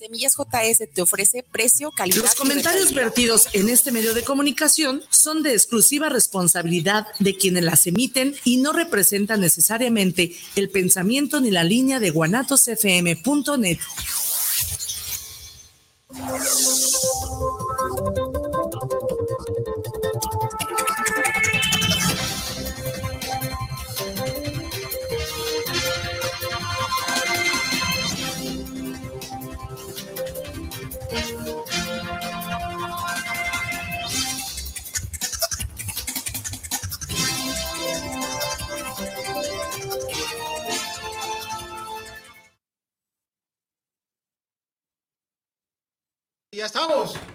Semillas JS te ofrece precio, calidad. Los comentarios vertidos en este medio de comunicación son de exclusiva responsabilidad de quienes las emiten y no representan necesariamente el pensamiento ni la línea de guanatosfm.net.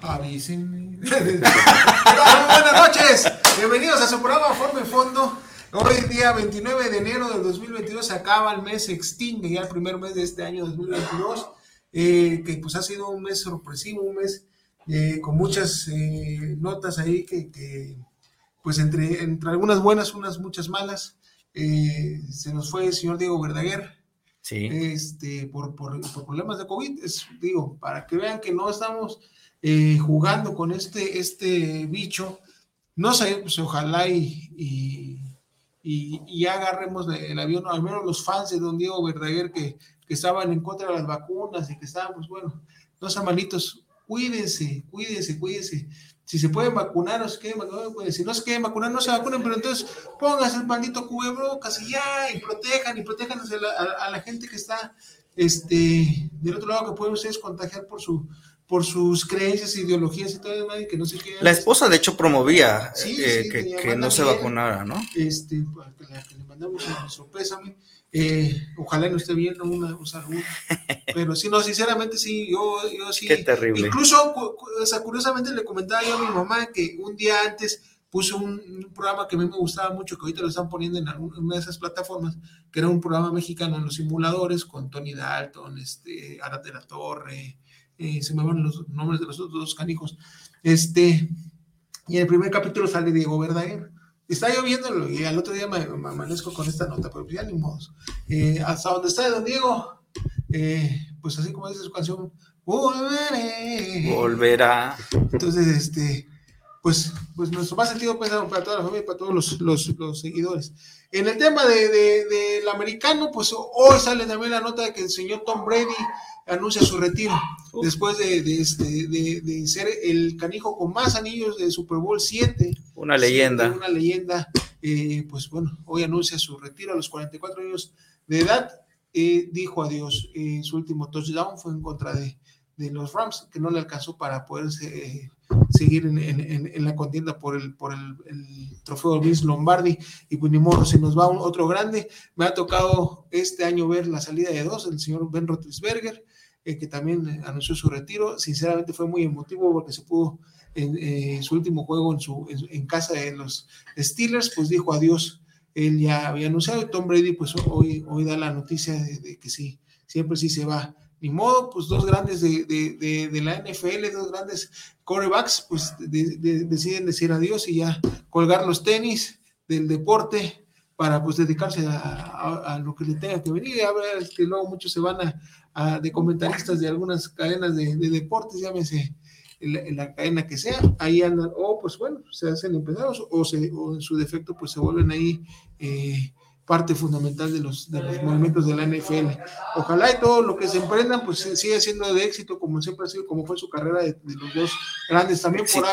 Avísenme. buenas noches. Bienvenidos a su programa Forma y Fondo. Hoy día 29 de enero del 2022 se acaba el mes extingue, ya el primer mes de este año 2022, eh, que pues ha sido un mes sorpresivo, un mes eh, con muchas eh, notas ahí que, que, pues entre, entre algunas buenas, unas muchas malas. se nos fue el señor Diego Verdaguer, Sí. este, por, por, por problemas de COVID. Es, digo, para que vean que no estamos eh, jugando con este, este bicho. No sé, pues ojalá y, y, y, agarremos el avión, al menos los fans de don Diego Verdaguer que, que estaban en contra de las vacunas y que estaban, pues bueno, no sean malitos, cuídense, cuídense, cuídense. Si se pueden vacunar, no se quieren pues, si no se quieren vacunar, no se vacunen, pero entonces pónganse el maldito cubrebocas y ya, y protejan, y protejan a la, a la gente que está este, del otro lado, que pueden ustedes contagiar por su por sus creencias, ideologías y todo demás, y que no se quieran. La esposa, de hecho, promovía Sí, eh, sí, que, que no se vacunara, ¿no? Este, la- que le mandamos nuestro pésame. Eh, ojalá no esté viendo una, un saludo. Pero sí, no, sinceramente sí, yo, yo sí. Qué terrible. Incluso, o sea, curiosamente le comentaba yo a mi mamá que un día antes puso un, un programa que a mí me gustaba mucho, que ahorita lo están poniendo en, en una de esas plataformas, que era un programa mexicano en los simuladores con Tony Dalton, este, Arat de la Torre, eh, se me van los nombres de los otros dos canijos. Este, y en el primer capítulo sale Diego Verdaguer. Está lloviendo y al otro día me, me amanezco con esta nota, pero ya ni modos. Eh, hasta donde está don Diego, eh, pues así como dice su canción, volveré. Volverá. Entonces, este, pues, pues nuestro más sentido pensado para toda la familia y para todos los, los, los seguidores. En el tema de, de- del americano, pues hoy sale también la nota de que el señor Tom Brady anuncia su retiro después de, de, este, de, de ser el canijo con más anillos de Super Bowl 7. Una leyenda. Una leyenda. eh, pues bueno, hoy anuncia su retiro a los 44 años de edad. eh, dijo adiós. Eh, su último touchdown fue en contra de, de los Rams, que no le alcanzó para poder eh, seguir en, en- en- en la contienda por el, por el, el trofeo Vince Lombardi. Y pues ni modo, se nos va un- otro grande. Me ha tocado este año ver la salida de dos, el señor Ben Roethlisberger, eh, que también anunció su retiro. Sinceramente fue muy emotivo porque se pudo en eh, su último juego en, su, en, casa de los Steelers, pues dijo adiós. Él ya había anunciado y Tom Brady, pues hoy, hoy da la noticia de, que sí, siempre sí se va. Ni modo, pues dos grandes de, de, de, la NFL, dos grandes corebacks, pues de- de- deciden decir adiós y ya colgar los tenis del deporte para pues dedicarse a, a- a lo que le tenga que venir. Ya verás que luego muchos se van a, a- de comentaristas de algunas cadenas de, de deportes, llámese en la, en la cadena que sea, ahí andan, o pues bueno, se hacen empezados o, se, o en su defecto pues se vuelven ahí eh, parte fundamental de los, de los movimientos de la NFL. Ojalá y todo lo que se emprendan pues siga siendo de éxito como siempre ha sido, como fue su carrera de, de los dos grandes. También por ahí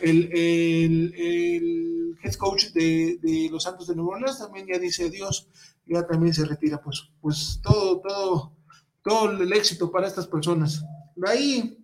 el, el, el head coach de, de los Santos de Nueva Orleans también ya dice adiós, ya también se retira, pues, pues todo, todo, todo el éxito para estas personas. De ahí,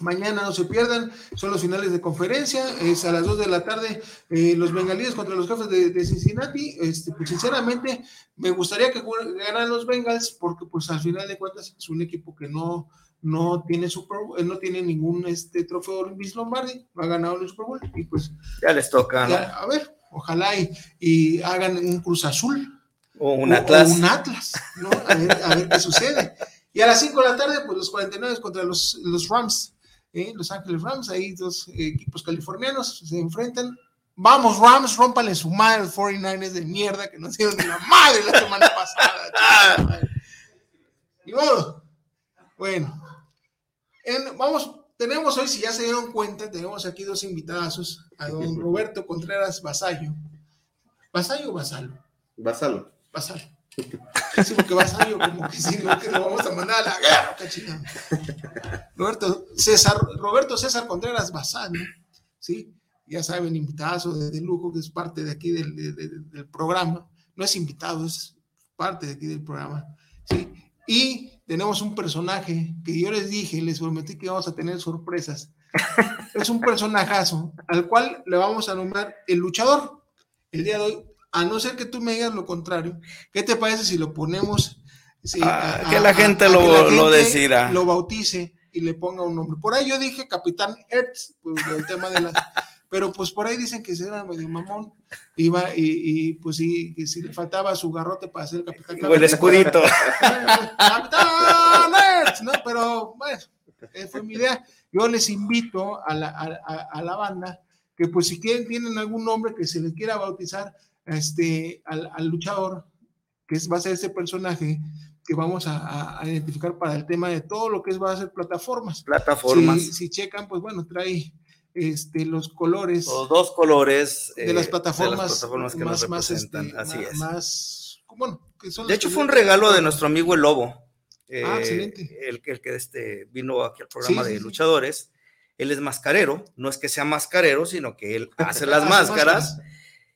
mañana no se pierdan, son los finales de conferencia, es a las 2 de la tarde, eh, los bengalíes contra los jefes de, de Cincinnati, este, pues sinceramente me gustaría que ganaran los Bengals, porque pues al final de cuentas es un equipo que no, no tiene Super Bowl, eh, no tiene ningún este, trofeo Vince Lombardi, no ha ganado el Super Bowl, y pues Ya les toca, ¿no? ya, a ver, ojalá y, y hagan un Cruz Azul. O un o- Atlas. o un Atlas, ¿no? A ver, a ver qué sucede. Y a las 5 de la tarde, pues los 49 contra los, los Rams, ¿eh? Los Ángeles Rams, ahí dos equipos californianos se enfrentan. Vamos, Rams, rómpanle su madre los 49ers de mierda que nos dieron de la madre la semana pasada. modo. Bueno, En- vamos, tenemos hoy, si ya se dieron cuenta, tenemos aquí dos invitadazos, a don Roberto Contreras Vasallo. ¿Vasallo o Vasalo. Vasalo. Sí, porque Vasallo como que sí, no, que lo vamos a mandar a la guerra, cachina. Roberto César, Roberto César Contreras Vasallo, ¿sí? Ya saben, invitazo de, de lujo, que es parte de aquí del, de- de- del programa. No es invitado, es parte de aquí del programa, ¿sí? Y tenemos un personaje que yo les dije, les prometí que íbamos a tener sorpresas. Es un personajazo al cual le vamos a nombrar el luchador. El día de hoy, a no ser que tú me digas lo contrario, ¿qué te parece si lo ponemos? sí, Ah, que la gente lo- que la lo decida. Lo bautice y le ponga un nombre. Por ahí yo dije Capitán Earth, pues el tema de las. Pero pues por ahí dicen que será medio mamón. Iba y, y, pues sí, que si le faltaba su garrote para ser capitán. O el escudito. ¡Capitán Earth! No, pero bueno, eh, fue mi idea. Yo les invito a la, a, a- a la banda que pues si quieren, tienen algún nombre que se le quiera bautizar este, al, al luchador, que es, va a ser ese personaje que vamos a, identificar para el tema de todo lo que es, va a ser plataformas. Plataformas. Si, si checan, pues bueno, trae este, los colores Los dos colores de eh, las plataformas, de las plataformas que más, nos más, representan. este, Así más, es. más, bueno, que son De hecho, fue un regalo de nuestro amigo el Lobo. eh, Ah, excelente. El, que- el que este, vino aquí al programa Sí, de sí. luchadores. Él es mascarero, no es que sea mascarero, sino que él hace las máscaras.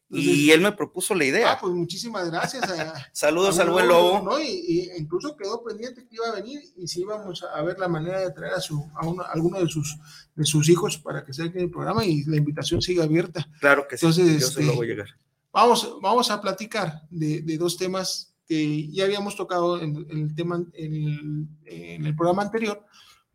Máscaras. Y él me propuso la idea. Ah, pues muchísimas gracias. A, Saludos a al buen Lobo. ¿no? Y, y incluso quedó pendiente que iba a venir y si íbamos a ver la manera de traer a, su, a, uno- a alguno de sus, de sus hijos para que aquí en el programa y la invitación sigue abierta. Claro que sí. Entonces, yo se lo este, voy a llegar. Vamos, vamos a platicar de, de dos temas que ya habíamos tocado en, en el tema en el, en el programa anterior,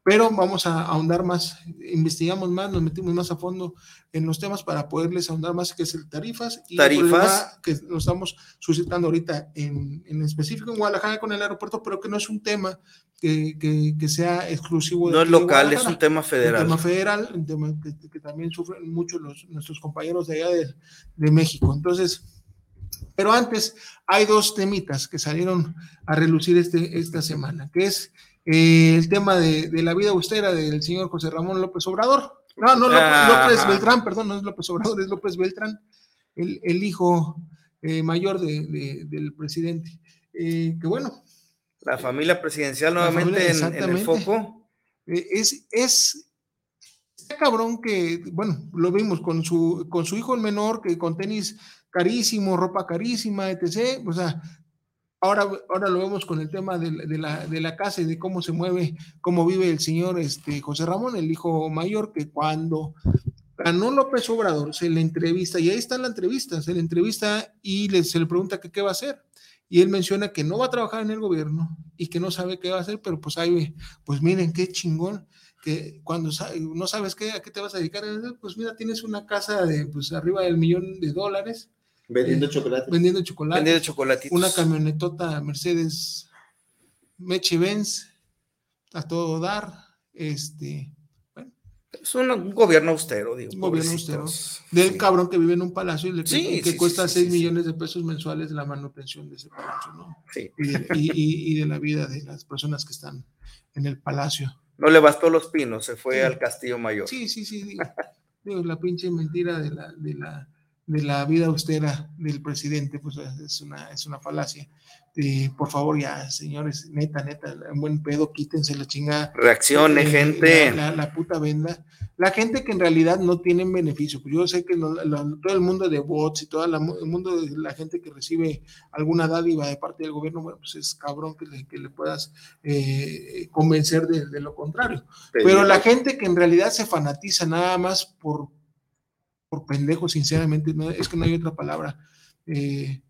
pero vamos a ahondar más, investigamos más, nos metimos más a fondo en los temas para poderles ahondar más, que es el tarifas y Tarifas. que nos estamos suscitando ahorita en, en específico en Guadalajara con el aeropuerto, pero que no es un tema que, que- que sea exclusivo de No es de local, es un tema federal. un tema federal, un tema que, que también sufren mucho los, nuestros compañeros de allá de, de México. Entonces, pero antes hay dos temitas que salieron a relucir este, esta semana, que es eh, el tema de, de la vida austera del señor José Ramón López Obrador. No, no, López, Ajá. López Beltrán, perdón, no es López Obrador, es López Beltrán, el, el hijo eh, mayor de- de- del presidente. Eh, que bueno, La familia presidencial nuevamente familia, en- en, el foco. Eh, es, es está cabrón que, bueno, lo vimos con su, con su hijo el menor, que con tenis carísimo, ropa carísima, etc. O sea, ahora, ahora lo vemos con el tema de, la- de la, casa y de cómo se mueve, cómo vive el señor este, José Ramón, el hijo mayor, que cuando ganó López Obrador, se le entrevista, y ahí está la entrevista, se le entrevista y le, se le pregunta qué va a hacer. Y él menciona que no va a trabajar en el gobierno y que no sabe qué va a hacer, pero pues ahí, pues miren qué chingón, que cuando no sabes qué, a qué te vas a dedicar, pues mira, tienes una casa de pues arriba del millón de dólares Vendiendo chocolate. vendiendo chocolate, Vendiendo chocolatitos. una camionetota Mercedes Meche Benz a todo dar, este, Es un, un gobierno austero, digo. Un gobierno pobrecitos. del Sí. cabrón que vive en un palacio y le Sí, que, sí, cuesta sí, 6 sí, sí. millones de pesos mensuales la manutención de ese palacio, ¿no? Sí. Y de, y- y- y de la vida de las personas que están en el palacio. No le bastó los pinos, se fue Sí. al Castillo Mayor. Sí, sí, sí. Digo, digo, la pinche mentira de la, de la, de la vida austera del presidente, pues es una, es una falacia. Eh, por favor, ya, señores, neta, neta, en buen pedo, quítense la chingada. Reaccione, eh, gente. La, la- la puta venda. La gente que en realidad no tienen beneficio. Pues yo sé que lo- lo- todo el mundo de bots y todo el mundo de la gente que recibe alguna dádiva de parte del gobierno, bueno, pues es cabrón que le, que le puedas eh, convencer de- de lo contrario. Pero la gente que en realidad se fanatiza nada más por, por pendejo, sinceramente, no, es que no hay otra palabra, eh,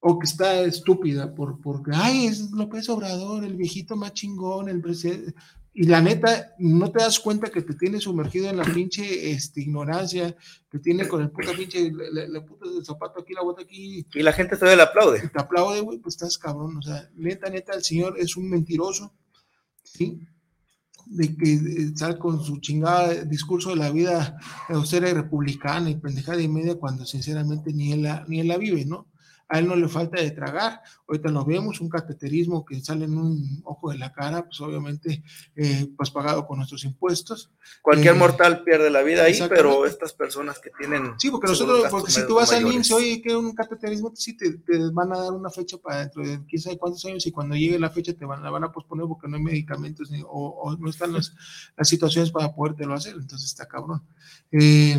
o que está estúpida por, porque, ay, es López Obrador, el viejito más chingón, el presidente. Y la neta, no te das cuenta que te tiene sumergido en la pinche este, ignorancia, que tiene con el puto pinche, le, le- le puto el zapato aquí, la bota aquí, Y la gente todavía le aplaude. te aplaude, güey, pues estás cabrón. O sea, neta, neta, el señor es un mentiroso, ¿sí? De que eh, sale con su chingada discurso de la vida austera y republicana y pendejada y media cuando sinceramente ni él la, ni él la vive, ¿no? A él no le falta de tragar. Ahorita nos vemos un cateterismo que sale en un ojo de la cara, pues obviamente, eh, pues pagado con nuestros impuestos. Cualquier Eh, mortal pierde la vida ahí, pero estas personas que tienen. Sí, porque nosotros, porque si tú vas al. IMSS, oye, que un cateterismo, sí te, te van a dar una fecha para dentro de quién sabe cuántos años y cuando llegue la fecha te van, la van a posponer porque no hay medicamentos ni- o, o no están las, las situaciones para podértelo hacer, entonces está cabrón. Eh,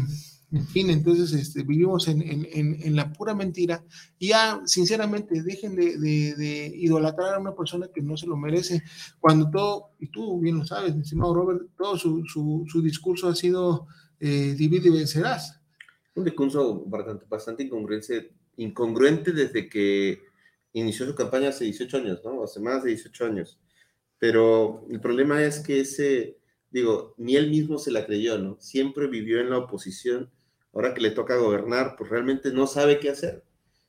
en fin, entonces este, vivimos en, en- en- en la pura mentira y ya, sinceramente, dejen de, de- de idolatrar a una persona que no se lo merece, cuando todo, y tú bien lo sabes, estimado Robert, todo su, su, su discurso ha sido eh, divide y vencerás. Un discurso bastante, bastante incongruente, incongruente desde que inició su campaña hace 18 años, ¿no? Hace más de 18 años. Pero el problema es que ese, digo, ni él mismo se la creyó, ¿no? Siempre vivió en la oposición. Ahora que le toca gobernar, pues realmente no sabe qué hacer.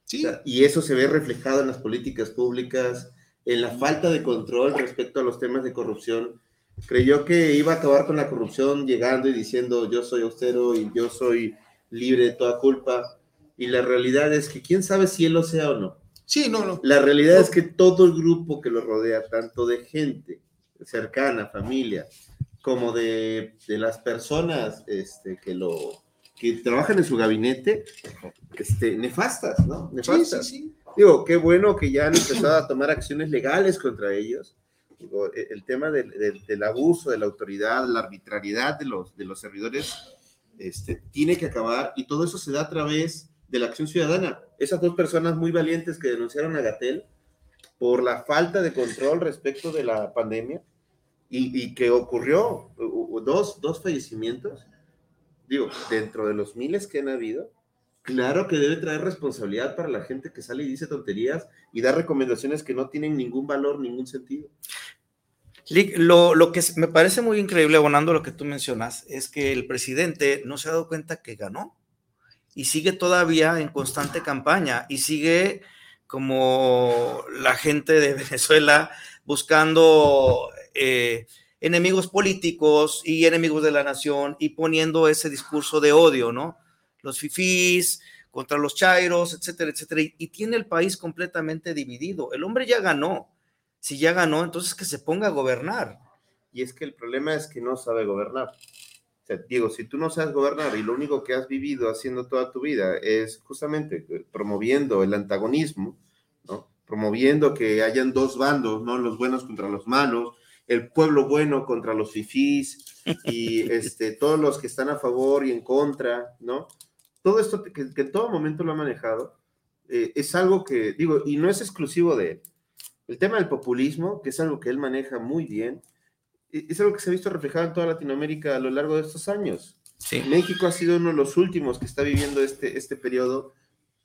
Sí, O sea, y eso se ve reflejado en las políticas públicas, en la falta de control respecto a los temas de corrupción. Creyó que iba a acabar con la corrupción llegando y diciendo yo soy austero y yo soy libre de toda culpa. Y la realidad es que quién sabe si él lo sea o no. sí, no, no. La realidad es que todo el grupo que lo rodea, tanto de gente cercana, familia, como de, de las personas este, que lo que trabajan en su gabinete, este, nefastas, ¿no? Sí, Nefastas. sí, sí. Digo, qué bueno que ya han empezado a tomar acciones legales contra ellos. Digo, e- el tema del, del- del abuso de la autoridad, la arbitrariedad de los, de los servidores, este, tiene que acabar y todo eso se da a través de la acción ciudadana. Esas dos personas muy valientes que denunciaron a Gatel por la falta de control respecto de la pandemia y, y que ocurrió dos, dos fallecimientos, digo, dentro de los miles que han habido, Claro que debe traer responsabilidad para la gente que sale y dice tonterías y da recomendaciones que no tienen ningún valor, ningún sentido. Lick, Lo, lo que me parece muy increíble, abonando lo que tú mencionas, es que el presidente no se ha dado cuenta que ganó y sigue todavía en constante campaña y sigue como la gente de Venezuela buscando eh, enemigos políticos y enemigos de la nación y poniendo ese discurso de odio, ¿no? Los fifís contra los chairos, etcétera, etcétera. Y, tiene el país completamente dividido. El hombre ya ganó. Si ya ganó, entonces que se ponga a gobernar. Y es que el problema es que no sabe gobernar. O Diego, si tú no sabes gobernar y lo único que has vivido haciendo toda tu vida es justamente eh, promoviendo el antagonismo, ¿no? promoviendo que hayan dos bandos, ¿no? los buenos contra los malos, el pueblo bueno contra los fifís y este, todos los que están a favor y en contra, ¿no? Todo esto que, que en todo momento lo ha manejado eh, es algo que, digo, y no es exclusivo de él. El tema del populismo, que es algo que él maneja muy bien, e- es algo que se ha visto reflejado en toda Latinoamérica a lo largo de estos años. Sí. México ha sido uno de los últimos que está viviendo este, este periodo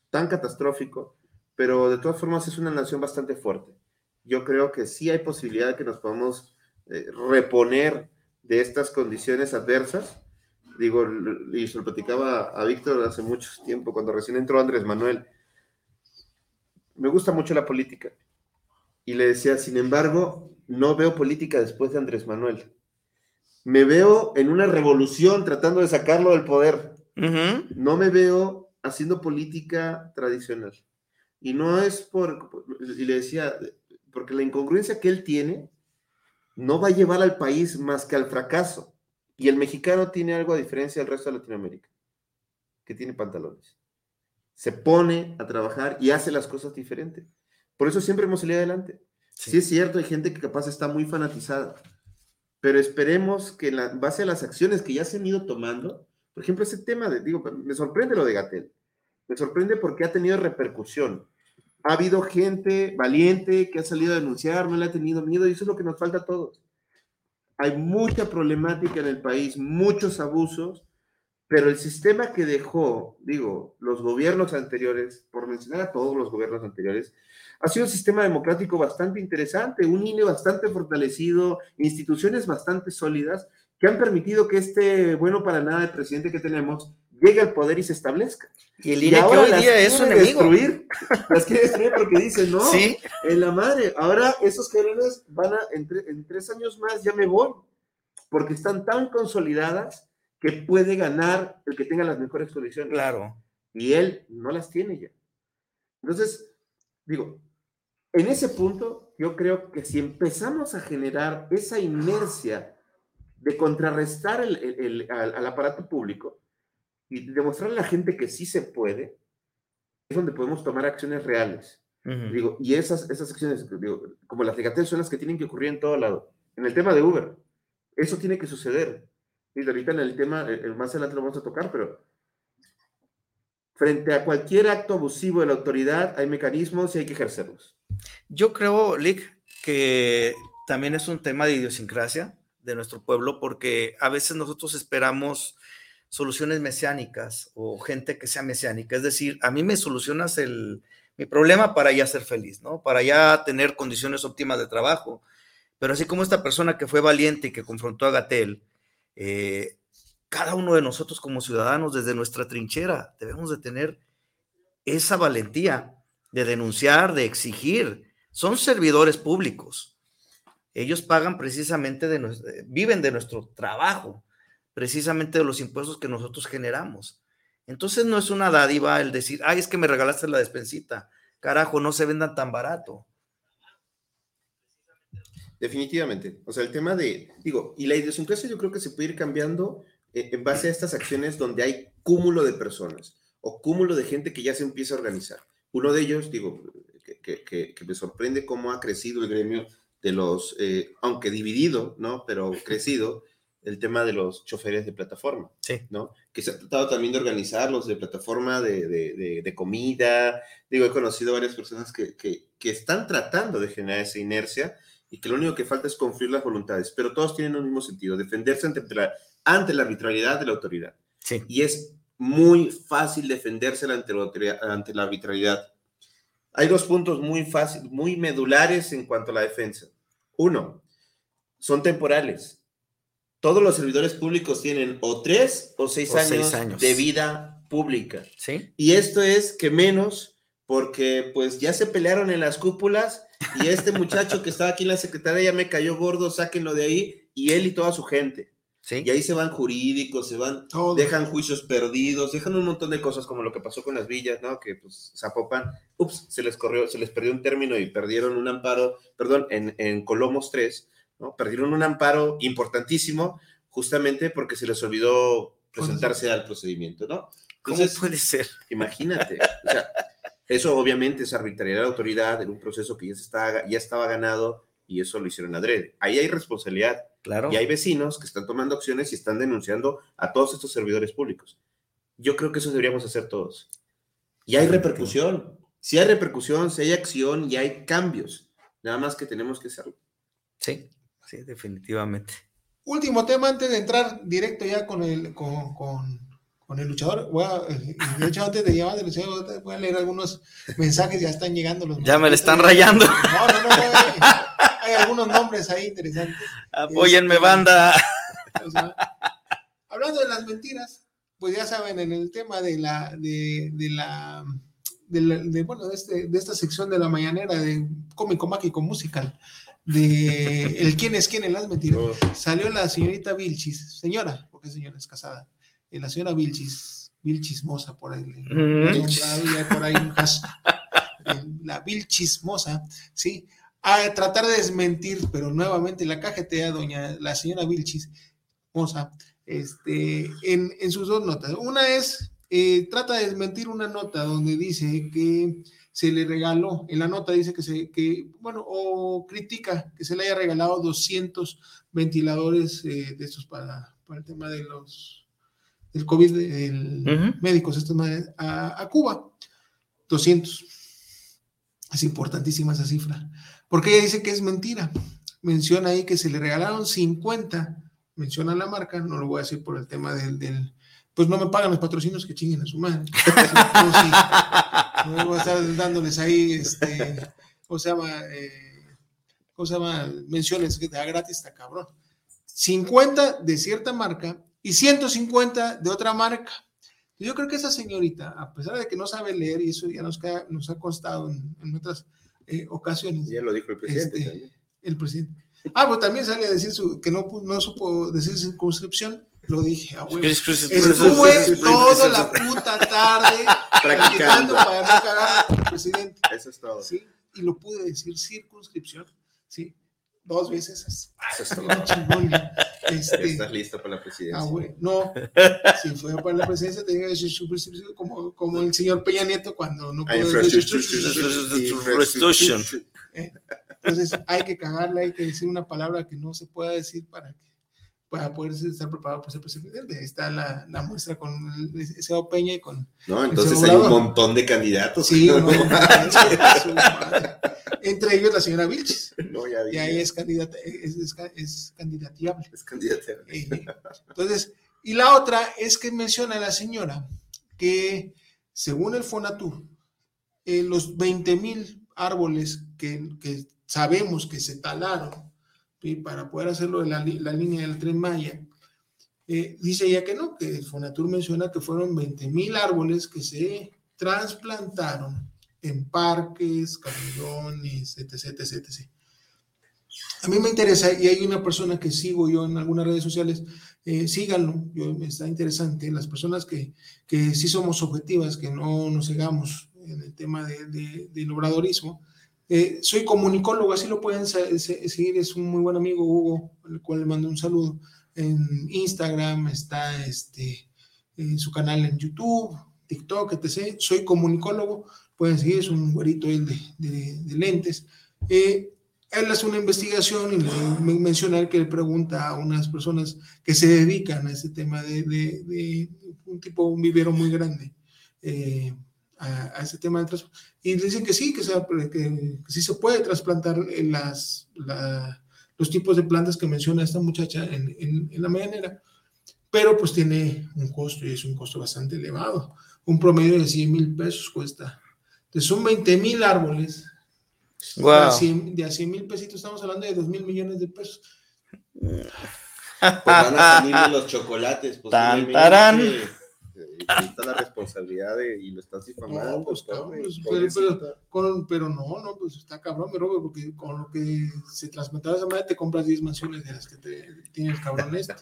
tan catastrófico, pero de todas formas es una nación bastante fuerte. Yo creo que sí hay posibilidad de que nos podamos eh, reponer de estas condiciones adversas. Digo, y se lo platicaba a Víctor hace mucho tiempo, cuando recién entró Andrés Manuel. Me gusta mucho la política. Y le decía, sin embargo, no veo política después de Andrés Manuel. Me veo en una revolución tratando de sacarlo del poder. No me veo haciendo política tradicional. Y no es por, y le decía, porque la incongruencia que él tiene no va a llevar al país más que al fracaso. Y el mexicano tiene algo a diferencia del resto de Latinoamérica, que tiene pantalones. Se pone a trabajar y hace las cosas diferentes. Por eso siempre hemos salido adelante. Sí. es cierto, hay gente que capaz está muy fanatizada, pero esperemos que en la, base a las acciones que ya se han ido tomando, por ejemplo, ese tema de, digo, me sorprende lo de Gatel, me sorprende porque ha tenido repercusión. Ha habido gente valiente que ha salido a denunciar, no le ha tenido miedo y eso es lo que nos falta a todos. Hay mucha problemática en el país, muchos abusos, pero el sistema que dejó, digo, los gobiernos anteriores, por mencionar a todos los gobiernos anteriores, ha sido un sistema democrático bastante interesante, un INE bastante fortalecido, instituciones bastante sólidas que han permitido que este bueno para nada del presidente que tenemos llegue al poder y se establezca. Y el INE y que hoy día es un enemigo. Destruir, las quiere destruir porque dicen, no, ¿Sí? en la madre, ahora esos cabrones van a, en, tre en tres años más ya me voy, porque están tan consolidadas que puede ganar el que tenga las mejores condiciones. Claro. Y él no las tiene ya. Entonces, digo, en ese punto, yo creo que si empezamos a generar esa inercia de contrarrestar el, el, al, al, aparato público y demostrarle a la gente que sí se puede, es donde podemos tomar acciones reales. Uh -huh. Digo, y esas, esas acciones, digo, como las de son las que tienen que ocurrir en todo lado. En el tema de Uber, eso tiene que suceder. Y ahorita en el tema, el, más adelante lo vamos a tocar, pero frente a cualquier acto abusivo de la autoridad hay mecanismos y hay que ejercerlos. Yo creo, Lick, que también es un tema de idiosincrasia de nuestro pueblo, porque a veces nosotros esperamos soluciones mesiánicas o gente que sea mesiánica. Es decir, a mí me solucionas el, mi problema para ya ser feliz, ¿no? Para ya tener condiciones óptimas de trabajo. Pero así como esta persona que fue valiente y que confrontó a Gatel, eh, cada uno de nosotros como ciudadanos desde nuestra trinchera debemos de tener esa valentía de denunciar, de exigir. Son servidores públicos. Ellos pagan precisamente de viven de nuestro trabajo, precisamente de los impuestos que nosotros generamos. Entonces no es una dádiva el decir, ay, es que me regalaste la despensita. Carajo, no se vendan tan barato. Definitivamente. O sea, el tema de, digo, y la idiosincrasia yo creo que se puede ir cambiando eh, en base a estas acciones donde hay cúmulo de personas o cúmulo de gente que ya se empieza a organizar. Uno de ellos, digo, que, me sorprende cómo ha crecido el gremio de los, eh, aunque dividido, ¿no? Pero crecido, el tema de los choferes de plataforma, sí. ¿no? Que se ha tratado también de organizarlos de plataforma de, de, de, de comida. Digo, he conocido varias personas que, que, que, están tratando de generar esa inercia y que lo único que falta es confluir las voluntades, pero todos tienen un mismo sentido, defenderse ante la, ante la arbitrariedad de la autoridad. Sí. Y es muy fácil defenderse ante la, ante la arbitrariedad. Hay dos puntos muy fáciles, muy medulares en cuanto a la defensa. Uno, son temporales todos los servidores públicos tienen o tres o seis, o años, seis años, de vida pública. ¿Sí? Y esto es que menos porque pues ya se pelearon en las cúpulas y este muchacho que estaba aquí en la secretaría ya me cayó gordo, sáquenlo de ahí y él y toda su gente. ¿Sí? Y ahí se van jurídicos, se van, Todo. dejan juicios perdidos, dejan un montón de cosas como lo que pasó con las villas, ¿no? Que pues Zapopan, ups, se les corrió, se les perdió un término y perdieron un amparo, perdón, en, en Colomos 3, ¿no? Perdieron un amparo importantísimo justamente porque se les olvidó presentarse al procedimiento, ¿no? Entonces, ¿Cómo puede ser? Imagínate. O sea, eso obviamente es arbitrariedad de autoridad en un proceso que ya, se está, ya estaba ganado y eso lo hicieron adrede. Ahí hay responsabilidad. Claro. Y hay vecinos que están tomando acciones y están denunciando a todos estos servidores públicos. Yo creo que eso deberíamos hacer todos. Y hay repercusión. Si hay repercusión, si hay acción y hay cambios. Nada más que tenemos que hacerlo. Sí. Sí, definitivamente. Último tema antes de entrar directo ya con el, con, con, con el luchador. Voy a, de hecho, antes de llamar del luchador, voy a leer algunos mensajes, ya están llegando los Ya me le están rayando. No, no, no, no hay, hay, algunos nombres ahí interesantes. Apóyenme, este, banda. O sea, hablando de las mentiras, pues ya saben, en el tema de la, de, de la, de, la, de bueno, de, este, de esta sección de la mañanera de cómico mágico musical de el quién es quién en las mentiras, oh. salió la señorita Vilchis, señora, porque señora es casada, y la señora Vilchis, Vilchismosa por ahí, mm. por ahí la Vilchismosa, sí, a tratar de desmentir, pero nuevamente la cajetea doña, la señora Vilchis Mosa, este, en, en sus dos notas. Una es, eh, trata de desmentir una nota donde dice que se le regaló, en la nota dice que se, que, bueno, o critica que se le haya regalado 200 ventiladores eh, de estos para, para, el tema de los, del COVID, del uh -huh. médicos, estos a, a, Cuba. 200. Es importantísima esa cifra. Porque ella dice que es mentira. Menciona ahí que se le regalaron 50, menciona la marca, no lo voy a decir por el tema del, del pues no me pagan los patrocinios que chinguen a su madre. no voy a estar dándoles ahí, este, ¿cómo se llama? Eh, ¿Cómo se llama? Menciones que da gratis, está cabrón. 50 de cierta marca y 150 de otra marca. Yo creo que esa señorita, a pesar de que no sabe leer, y eso ya nos, queda, nos ha costado en, en otras eh, ocasiones. Ya lo dijo el presidente. Este, el presidente. Ah, pues también sale a decir su, que no, no supo decir circunscripción Lo dije, a huevo. Es- es- es- Estuve toda la puta tarde practicando para no cagar al presidente. Eso es todo. ¿sí? Y lo pude decir circunscripción, ¿sí? Dos veces. Eso es todo. chingón. Este, Estás listo para la presidencia. ah, güey, no, si fue para la presidencia tenía que decir circunscripción como, como el señor Peña Nieto cuando no pudo decir. Restitution. Entonces hay que cagarla, hay que decir una palabra que no se pueda decir para que para poder estar preparado para ser presidente. Ahí Está la, la muestra con el Seo Peña y con No, entonces hay un montón de candidatos. sí, no, no, entre ellos la señora Vilches. No, ya Y ahí es candidata, es, es, es candidatiable. Es candidata. Eh, Entonces, y la otra es que menciona la señora que según el Fonatur, eh, los 20 mil árboles que, que sabemos que se talaron ¿sí? para poder hacerlo de la, la línea del tren Maya, eh, dice ella que no, que Fonatur menciona que fueron 20 mil árboles que se trasplantaron en parques, camiones, etc, etc, etc. A mí me interesa, y hay una persona que sigo yo en algunas redes sociales, eh, síganlo, yo, está interesante, las personas que, que sí somos objetivas, que no nos cegamos en el tema de, de- del obradorismo. Eh, soy comunicólogo, así lo pueden se- se- seguir, es un muy buen amigo Hugo, al cual le mando un saludo. En Instagram está este, en su canal en YouTube, TikTok, etc. Soy comunicólogo, pueden seguir, es un güerito de, de- lentes. Eh, él hace una investigación y le me- menciona él que le pregunta a unas personas que se dedican a ese tema de un tipo, un vivero muy grande, eh, a, a ese tema de trasplante. Y le dicen que sí, que, se, que, que sí se puede trasplantar en las, la- los tipos de plantas que menciona esta muchacha en, en- en la mañanera, pero pues tiene un costo y es un costo bastante elevado. Un promedio de 100 mil pesos cuesta. Entonces son 20 mil árboles de a Wow. 100 de a 100 mil pesitos, estamos hablando de 2 mil millones de pesos. Pues van a los chocolates. Pues, Tan, obviamente, tarán. eh, Ahí está la responsabilidad de, y lo estás difamando. No, pues, cabrón, pues, pobrecito. pero, Con- pero no, no, pues está cabrón, mi Robert, porque con lo que se transplantaba esa madre te compras 10 mansiones de las que te, tiene el cabrón este.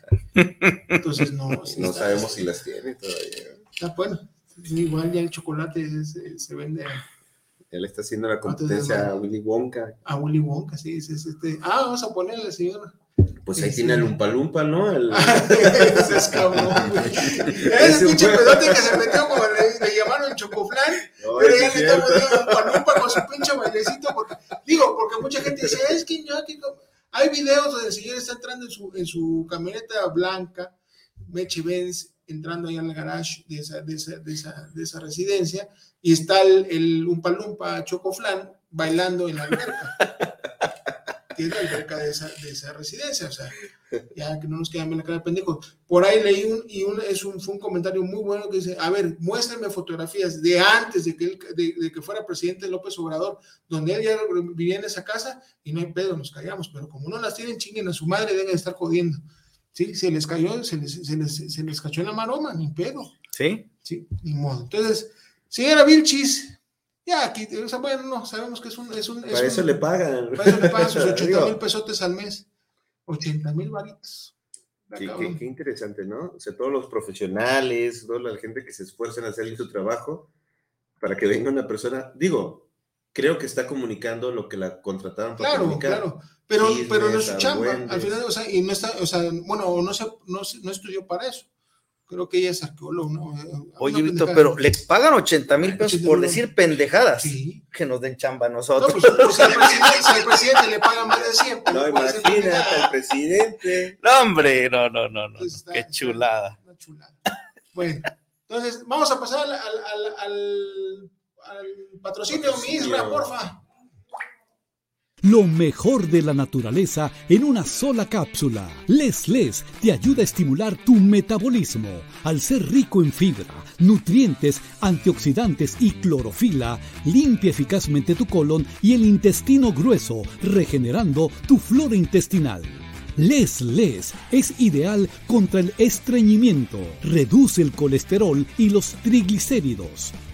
Entonces, no, no está- sabemos si las tiene todavía. Está bueno. Igual ya el chocolate se, se vende Él está haciendo la ¿Cuántos competencia a Willy Wonka. a Willy Wonka, sí, es este. Ah, vamos a ponerle, señora. Pues ahí Sí, tiene sí. el Lumpa Lumpa, ¿no? El, Ese es cabrón, güey. Ese pinche pedote que se metió como le, le llamaron chocoflan. No, Pero ya le cierto. estamos dando palumpa con su pinche bailecito. Porque, digo, porque mucha gente dice, es que yo aquí. como-". Hay videos donde el señor está entrando en su, en su camioneta blanca, Meche Benz, entrando ahí al garage de esa, de esa, de esa, de esa residencia, y está el, el Umpa Lumpa Chocoflan bailando en la alberca. Es la alberca de esa, de esa residencia, o sea, ya que no nos quedamos en la cara de pendejo. Por ahí leí un, y un, es un, fue un comentario muy bueno que dice, a ver, muéstrenme fotografías de antes de que, él, de, de que fuera presidente López Obrador, donde él ya vivía en esa casa y no hay pedo, nos callamos, pero como no las tienen, chinguen a su madre, deben de estar jodiendo. Sí, se les cayó, se les, se les, se les cachó en la maroma, ni pedo. ¿Sí? Sí, ni modo. Entonces, señora Vilchis, ya aquí, o sea, bueno, no, sabemos que es un... Es un es Para eso un- le pagan. para eso le pagan sus 80 Digo, mil pesotes al mes. 80 mil varitos. Qué, qué- qué interesante, ¿no? O sea, todos los profesionales, toda la gente que se esfuerza en hacer su trabajo, para que venga una persona, digo, creo que está comunicando lo que la contrataron para Claro, comunicar. claro. Pero, Chismes, pero no es su chamba. Al final, o sea, y no está, o sea, bueno, no, se, no, se- no estudió para eso. Creo que ella es arqueólogo, ¿no? Una Oye, Víctor, pero le pagan 80 mil pesos 80,000 por decir pendejadas. Sí. Que nos den chamba a No, nosotros. pues, pues, si, al presidente, si al presidente le pagan más de 100, pues, No, imagínate al presidente. No, hombre, no, no, no, no. Pues está- Qué chulada. Una chulada. Bueno, entonces vamos a pasar al, al, al, patrocinio, mi Isra, Patrocinio. porfa. Lo mejor de la naturaleza en una sola cápsula. Les Les te ayuda a estimular tu metabolismo al ser rico en fibra, nutrientes, antioxidantes y clorofila. Limpia eficazmente tu colon y el intestino grueso, regenerando tu flora intestinal. Les Les es ideal contra el estreñimiento, reduce el colesterol y los triglicéridos.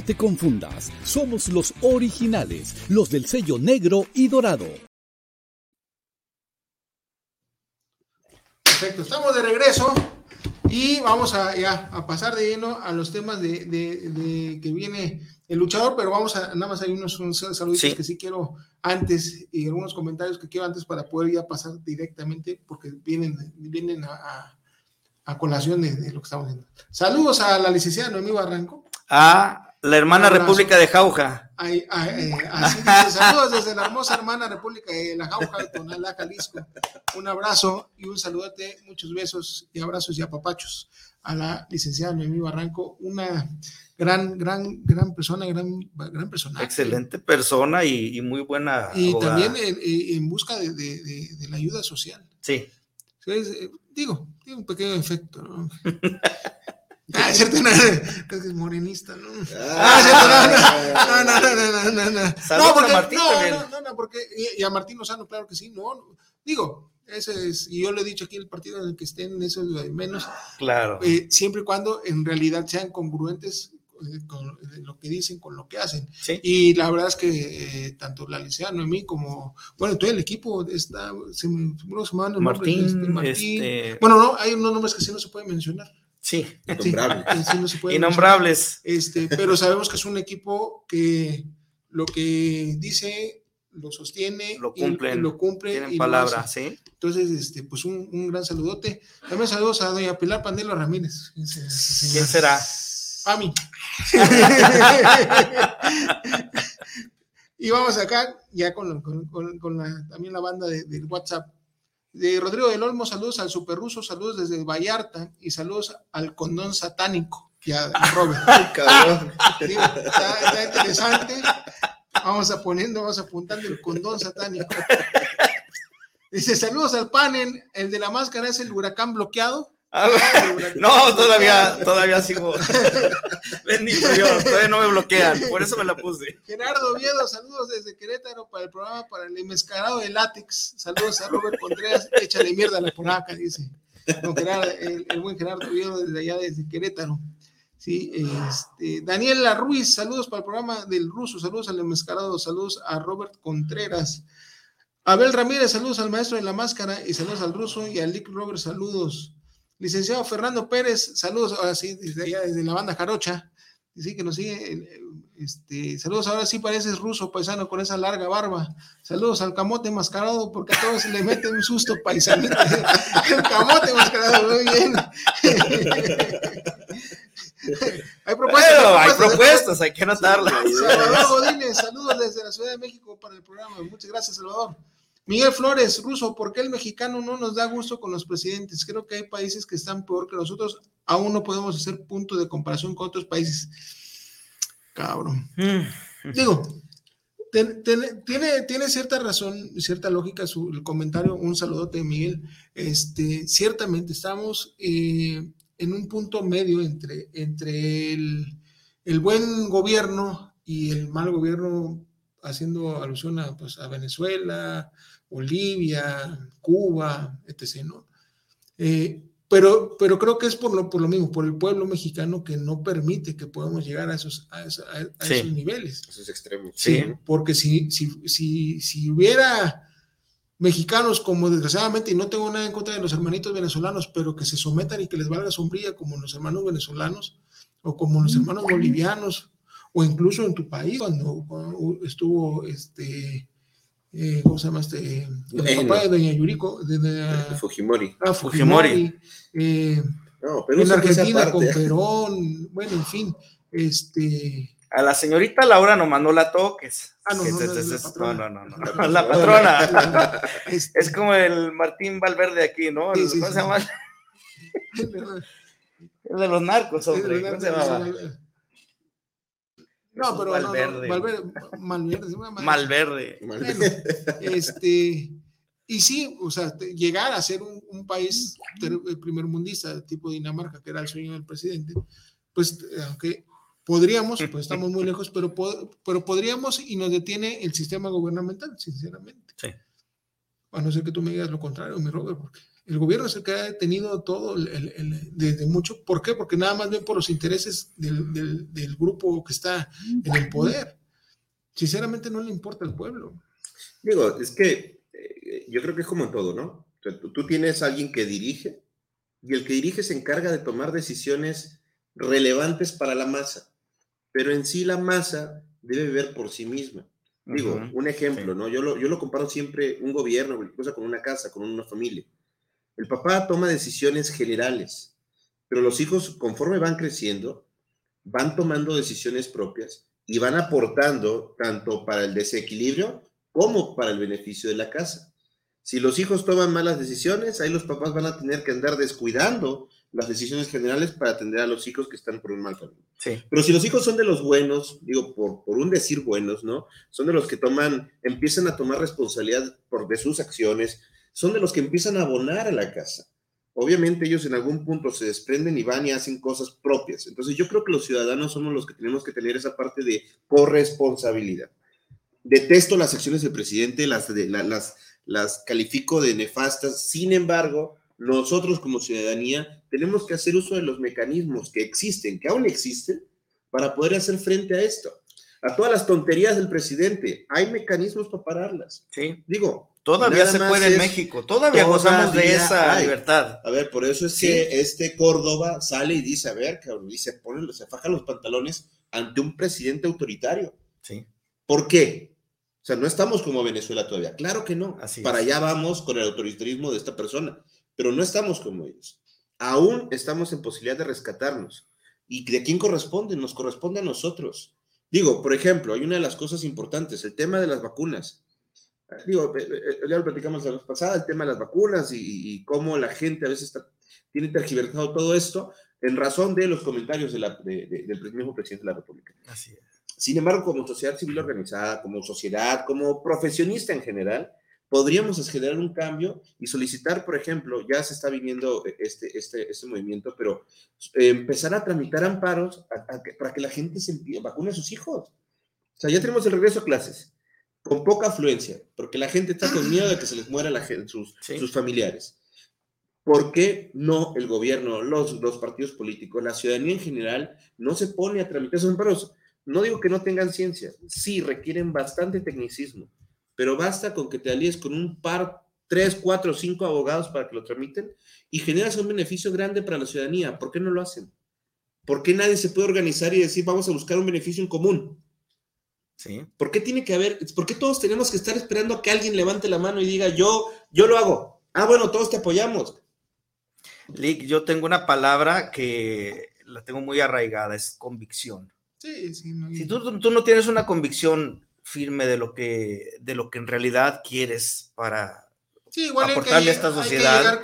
Te confundas, somos los originales, los del sello negro y dorado. Perfecto, estamos de regreso y vamos a, ya, a pasar de lleno a los temas de, de, que viene el luchador, pero vamos a, nada más hay unos, saluditos que sí quiero antes y algunos comentarios que quiero antes para poder ya pasar directamente porque vienen, vienen a, a, colación de, lo que estamos viendo. Saludos a la licenciada Noemí Barranco. A la hermana República de Jauja. Eh, así dice, saludos desde la hermosa hermana República de la Jauja de Tonalá, Jalisco. Un abrazo y un saludote, muchos besos y abrazos y apapachos a la licenciada Noemí Barranco, una gran, gran, gran persona, gran, gran persona. Excelente persona y, muy buena. Y también en, busca de, de, la ayuda social. Sí. Eh, digo, tiene un pequeño efecto, ¿no? Ah, es cierto, no, es morenista, ¿no? Ah, no, no, no, no, no, no, no. No, porque, Martín no, no, no, porque, y, a Martín Lozano, claro que sí, no, digo, ese es, y yo le he dicho aquí el partido en el que estén, eso es menos. Claro. Eh, siempre y cuando en realidad sean congruentes con lo que dicen, con lo que hacen. Y la verdad es que eh, tanto la Licea Noemí como, bueno, todo el equipo está, se, Martín, este... Bueno, no, hay unos nombres que sí no se pueden mencionar. Sí, innombrables. Innombrables. Este, pero sabemos que es un equipo que lo que dice lo sostiene, lo cumple, lo cumple tienen y palabra, sí. Entonces, este, pues un, un, gran saludote. También saludos a doña Pilar Pandelo Ramírez. ¿Quién será? A mí. y vamos acá ya con, con, la, también la banda de, del WhatsApp. De Rodrigo del Olmo, saludos al Super Ruso, saludos desde Vallarta y saludos al condón satánico. Ya, Robert. está, interesante. Vamos a poniendo, vamos apuntando el condón satánico. Dice, saludos al panel, el de la máscara es el huracán bloqueado. Ah, no, todavía, todavía sigo. Bendito Dios, todavía no me bloquean, por eso me la puse. Gerardo Oviedo, saludos desde Querétaro para el programa para el enmescarado de látex. Saludos a Robert Contreras, échale mierda a la polaca, dice. el, buen Gerardo Oviedo desde allá, desde Querétaro. Sí, este, Daniela Ruiz, saludos para el programa del ruso, saludos al enmascarado, saludos a Robert Contreras. Abel Ramírez, saludos al maestro de la máscara y saludos al ruso y al Lick Robert, saludos. Licenciado Fernando Pérez, saludos ahora sí, desde allá, desde la banda Jarocha, sí que nos sigue. Este, saludos, ahora sí pareces ruso, paisano, con esa larga barba. Saludos al camote mascarado, porque a todos se le mete un susto, paisanito. El camote mascarado, muy bien. hay propuestas. hay propuestas, hay que anotarlas. Salvador Godínez, saludos desde la Ciudad de México para el programa. Muchas gracias, Salvador. Miguel Flores, ruso, ¿por qué el mexicano no nos da gusto con los presidentes? Creo que hay países que están peor que nosotros. Aún no podemos hacer punto de comparación con otros países. Cabrón. Mm. Digo, tiene, tiene cierta razón, cierta lógica su el comentario. Un saludote, Miguel. Este, ciertamente estamos eh, en un punto medio entre, entre el, el, buen gobierno y el mal gobierno, haciendo alusión a, pues, a Venezuela, Bolivia, Cuba, etc. ¿no? Eh, pero, pero creo que es por lo, por lo mismo, por el pueblo mexicano que no permite que podamos llegar a esos, a, esos niveles. esos extremos. Sí, porque si, si, si, si hubiera mexicanos como desgraciadamente, y no tengo nada en contra de los hermanitos venezolanos, pero que se sometan y que les valga sombría como los hermanos venezolanos o como los hermanos bolivianos, o incluso en tu país cuando, cuando estuvo este eh, ¿cómo se llama este? El papá de Doña Yuriko, de, Fujimori. Ah, Fujimori. Eh, no, pero en Argentina con Perón, bueno, en fin, este. A la señorita Laura no mandó la toques. Ah, no, no, no, no, no, la patrona. es como el Martín Valverde aquí, ¿no? ¿Cómo se llama? el de los narcos, hombre. ¿Cómo se llama? No, pero no, no, Valverde. Malverde, madre. Malverde. Bueno, este, y sí, o sea, llegar a ser un, un país eh, primermundista tipo Dinamarca, que era el sueño del presidente, pues eh, aunque podríamos, pues estamos muy lejos, pero, pero podríamos y nos detiene el sistema gubernamental, sinceramente. Sí. A no ser que tú me digas lo contrario, mi Robert, porque el gobierno es el que ha detenido todo el- el- el- desde mucho. ¿Por qué? Porque nada más ven por los intereses del, del- del grupo que está en el poder. Sinceramente no le importa al pueblo. Digo, es que eh, yo creo que es como en todo, ¿no? O sea, tú, tú tienes a alguien que dirige y el que dirige se encarga de tomar decisiones relevantes para la masa, pero en sí la masa debe ver por sí misma. Digo, un ejemplo, sí. ¿no? Yo lo, yo lo comparo siempre un gobierno, cosa con una casa, con una familia. El papá toma decisiones generales, pero los hijos, conforme van creciendo, van tomando decisiones propias y van aportando tanto para el desequilibrio como para el beneficio de la casa. Si los hijos toman malas decisiones, ahí los papás van a tener que andar descuidando las decisiones generales para atender a los hijos que están por un mal camino. Sí. Pero si los hijos son de los buenos, digo, por, por un decir buenos, ¿no? Son de los que toman, empiezan a tomar responsabilidad por, de sus acciones, son de los que empiezan a abonar a la casa. Obviamente ellos en algún punto se desprenden y van y hacen cosas propias. Entonces yo creo que los ciudadanos somos los que tenemos que tener esa parte de corresponsabilidad. Detesto las acciones del presidente, las, de, la- las, las califico de nefastas. Sin embargo, nosotros como ciudadanía tenemos que hacer uso de los mecanismos que existen, que aún existen, para poder hacer frente a esto. A todas las tonterías del presidente, hay mecanismos para pararlas. Sí. Digo, Todavía nada se puede en México. Todavía, gozamos de esa hay. libertad. A ver, por eso es Sí. que este Córdoba sale y dice, a ver, cabrón, y se pone, se faja los pantalones ante un presidente autoritario. Sí. ¿Por qué? O sea, no estamos como Venezuela todavía. Claro que no. Así Para es. allá vamos con el autoritarismo de esta persona, pero no estamos como ellos. Aún estamos en posibilidad de rescatarnos. ¿Y de quién corresponde? Nos corresponde a nosotros. Digo, por ejemplo, hay una de las cosas importantes, el tema de las vacunas. Digo, eh, eh, ya lo platicamos la vez pasada, el tema de las vacunas y, y- cómo la gente a veces está- tiene tergiversado todo esto en razón de los comentarios de la- de- de- del mismo presidente de la República. Así es. Sin embargo, como sociedad civil organizada, como sociedad, como profesionista en general, podríamos generar un cambio y solicitar, por ejemplo, ya se está viniendo este, este, este movimiento, pero eh, empezar a tramitar amparos a- a que- para que la gente se vacune a sus hijos. O sea, ya tenemos el regreso a clases con poca afluencia, porque la gente está con miedo de que se les muera la gen- sus, Sí. sus familiares. ¿Por qué no el gobierno, los, los partidos políticos, la ciudadanía en general no se pone a tramitar esos amparos? No digo que no tengan ciencia, sí requieren bastante tecnicismo, pero basta con que te alíes con un par, tres, cuatro, cinco abogados para que lo tramiten y generas un beneficio grande para la ciudadanía. ¿Por qué no lo hacen? ¿Por qué nadie se puede organizar y decir vamos a buscar un beneficio en común? Sí. ¿Por qué tiene que haber, por qué todos tenemos que estar esperando a que alguien levante la mano y diga yo, yo lo hago? Ah, bueno, todos te apoyamos. Lick, yo tengo una palabra que la tengo muy arraigada, es convicción. Sí, sí. no, Si tú, tú no tienes una convicción firme de lo que, de lo que en realidad quieres para... sí, igual hay que aportarle a esta sociedad,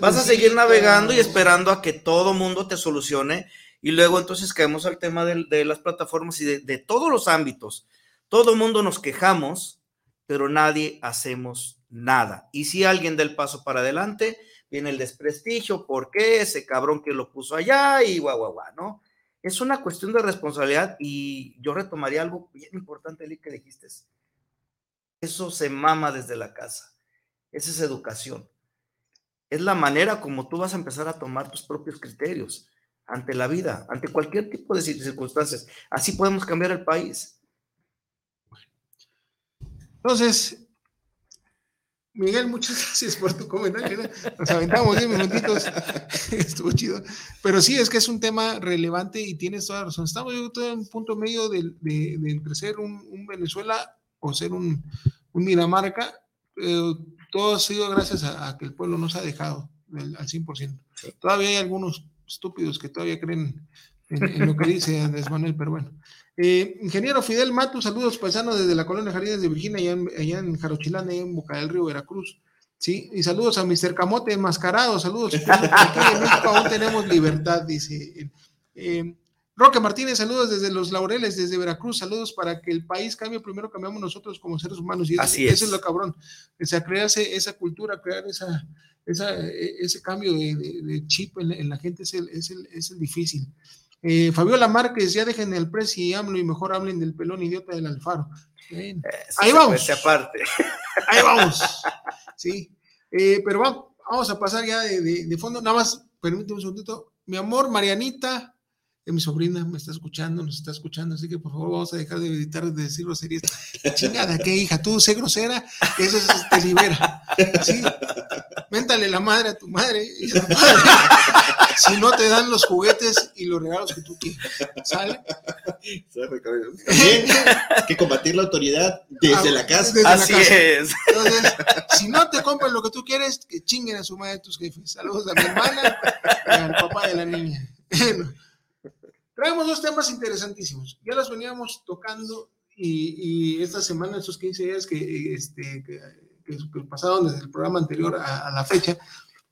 Vas a seguir navegando y esperando a que todo mundo te solucione y luego entonces caemos al tema de, las plataformas y de, de todos los ámbitos. Todo mundo nos quejamos, pero nadie hacemos nada. Y si alguien da el paso para adelante, viene el desprestigio, ¿por qué? Ese cabrón que lo puso allá y guau, guau, guau, ¿no? Es una cuestión de responsabilidad y yo retomaría algo bien importante, Eli, que dijiste. Eso se mama desde la casa. Esa es educación. Es la manera como tú vas a empezar a tomar tus propios criterios ante la vida, ante cualquier tipo de cir- circunstancias. Así podemos cambiar el país. Entonces, Miguel, muchas gracias por tu comentario. ¿no? Nos aventamos 10 minutitos. Estuvo chido. Pero sí, es que es un tema relevante y tienes toda la razón. Estamos yo creo, en un punto medio del- de, de entre ser un, un Venezuela o ser un, un Dinamarca. Eh, todo ha sido gracias a, a que el pueblo nos ha dejado del- al 100%. Sí. Todavía hay algunos estúpidos que todavía creen en, en lo que dice Andrés Manuel, pero bueno. Eh, ingeniero Fidel Mato, saludos paisanos desde la colonia Jardines de Virginia, allá en, allá en Jarochilán, allá en Boca del Río, Veracruz. Sí, y saludos a Mr. Camote enmascarado, saludos. Aquí en México aún tenemos libertad, dice. Eh, Roque Martínez, saludos desde Los Laureles, desde Veracruz, saludos para que el país cambie, primero cambiamos nosotros como seres humanos y eso, Así eso es. es lo cabrón, o sea, crearse esa cultura, crear esa, esa, eh, ese cambio de, de- de chip en, en la gente es el, es el, es el difícil. Eh, Fabiola Márquez, ya dejen el precio y AMLO y mejor hablen del pelón idiota del Alfaro. Eso Ahí se vamos. cuece aparte. Ahí vamos. Sí. Eh, pero vamos, vamos a pasar ya de, de- de fondo. Nada más, permíteme un segundito. Mi amor, Marianita, que mi sobrina me está escuchando, nos está escuchando, así que por favor vamos a dejar de evitar de decir groserías. Chingada, ¿qué hija? Tú sé grosera, eso es- te libera. Sí. Méntale la madre a tu madre y a tu padre. Si no te dan los juguetes y los regalos que tú quieres. ¿Sale? También hay que combatir la autoridad desde Ah, la casa. desde la Así casa. es. Entonces, si no te compran lo que tú quieres, que chinguen a su madre tus jefes. Saludos a mi hermana y al papá de la niña. Bueno, traemos dos temas interesantísimos. Ya los veníamos tocando y, y esta semana, estos 15 días que, este, que, que- que pasaron desde el programa anterior a, a la fecha,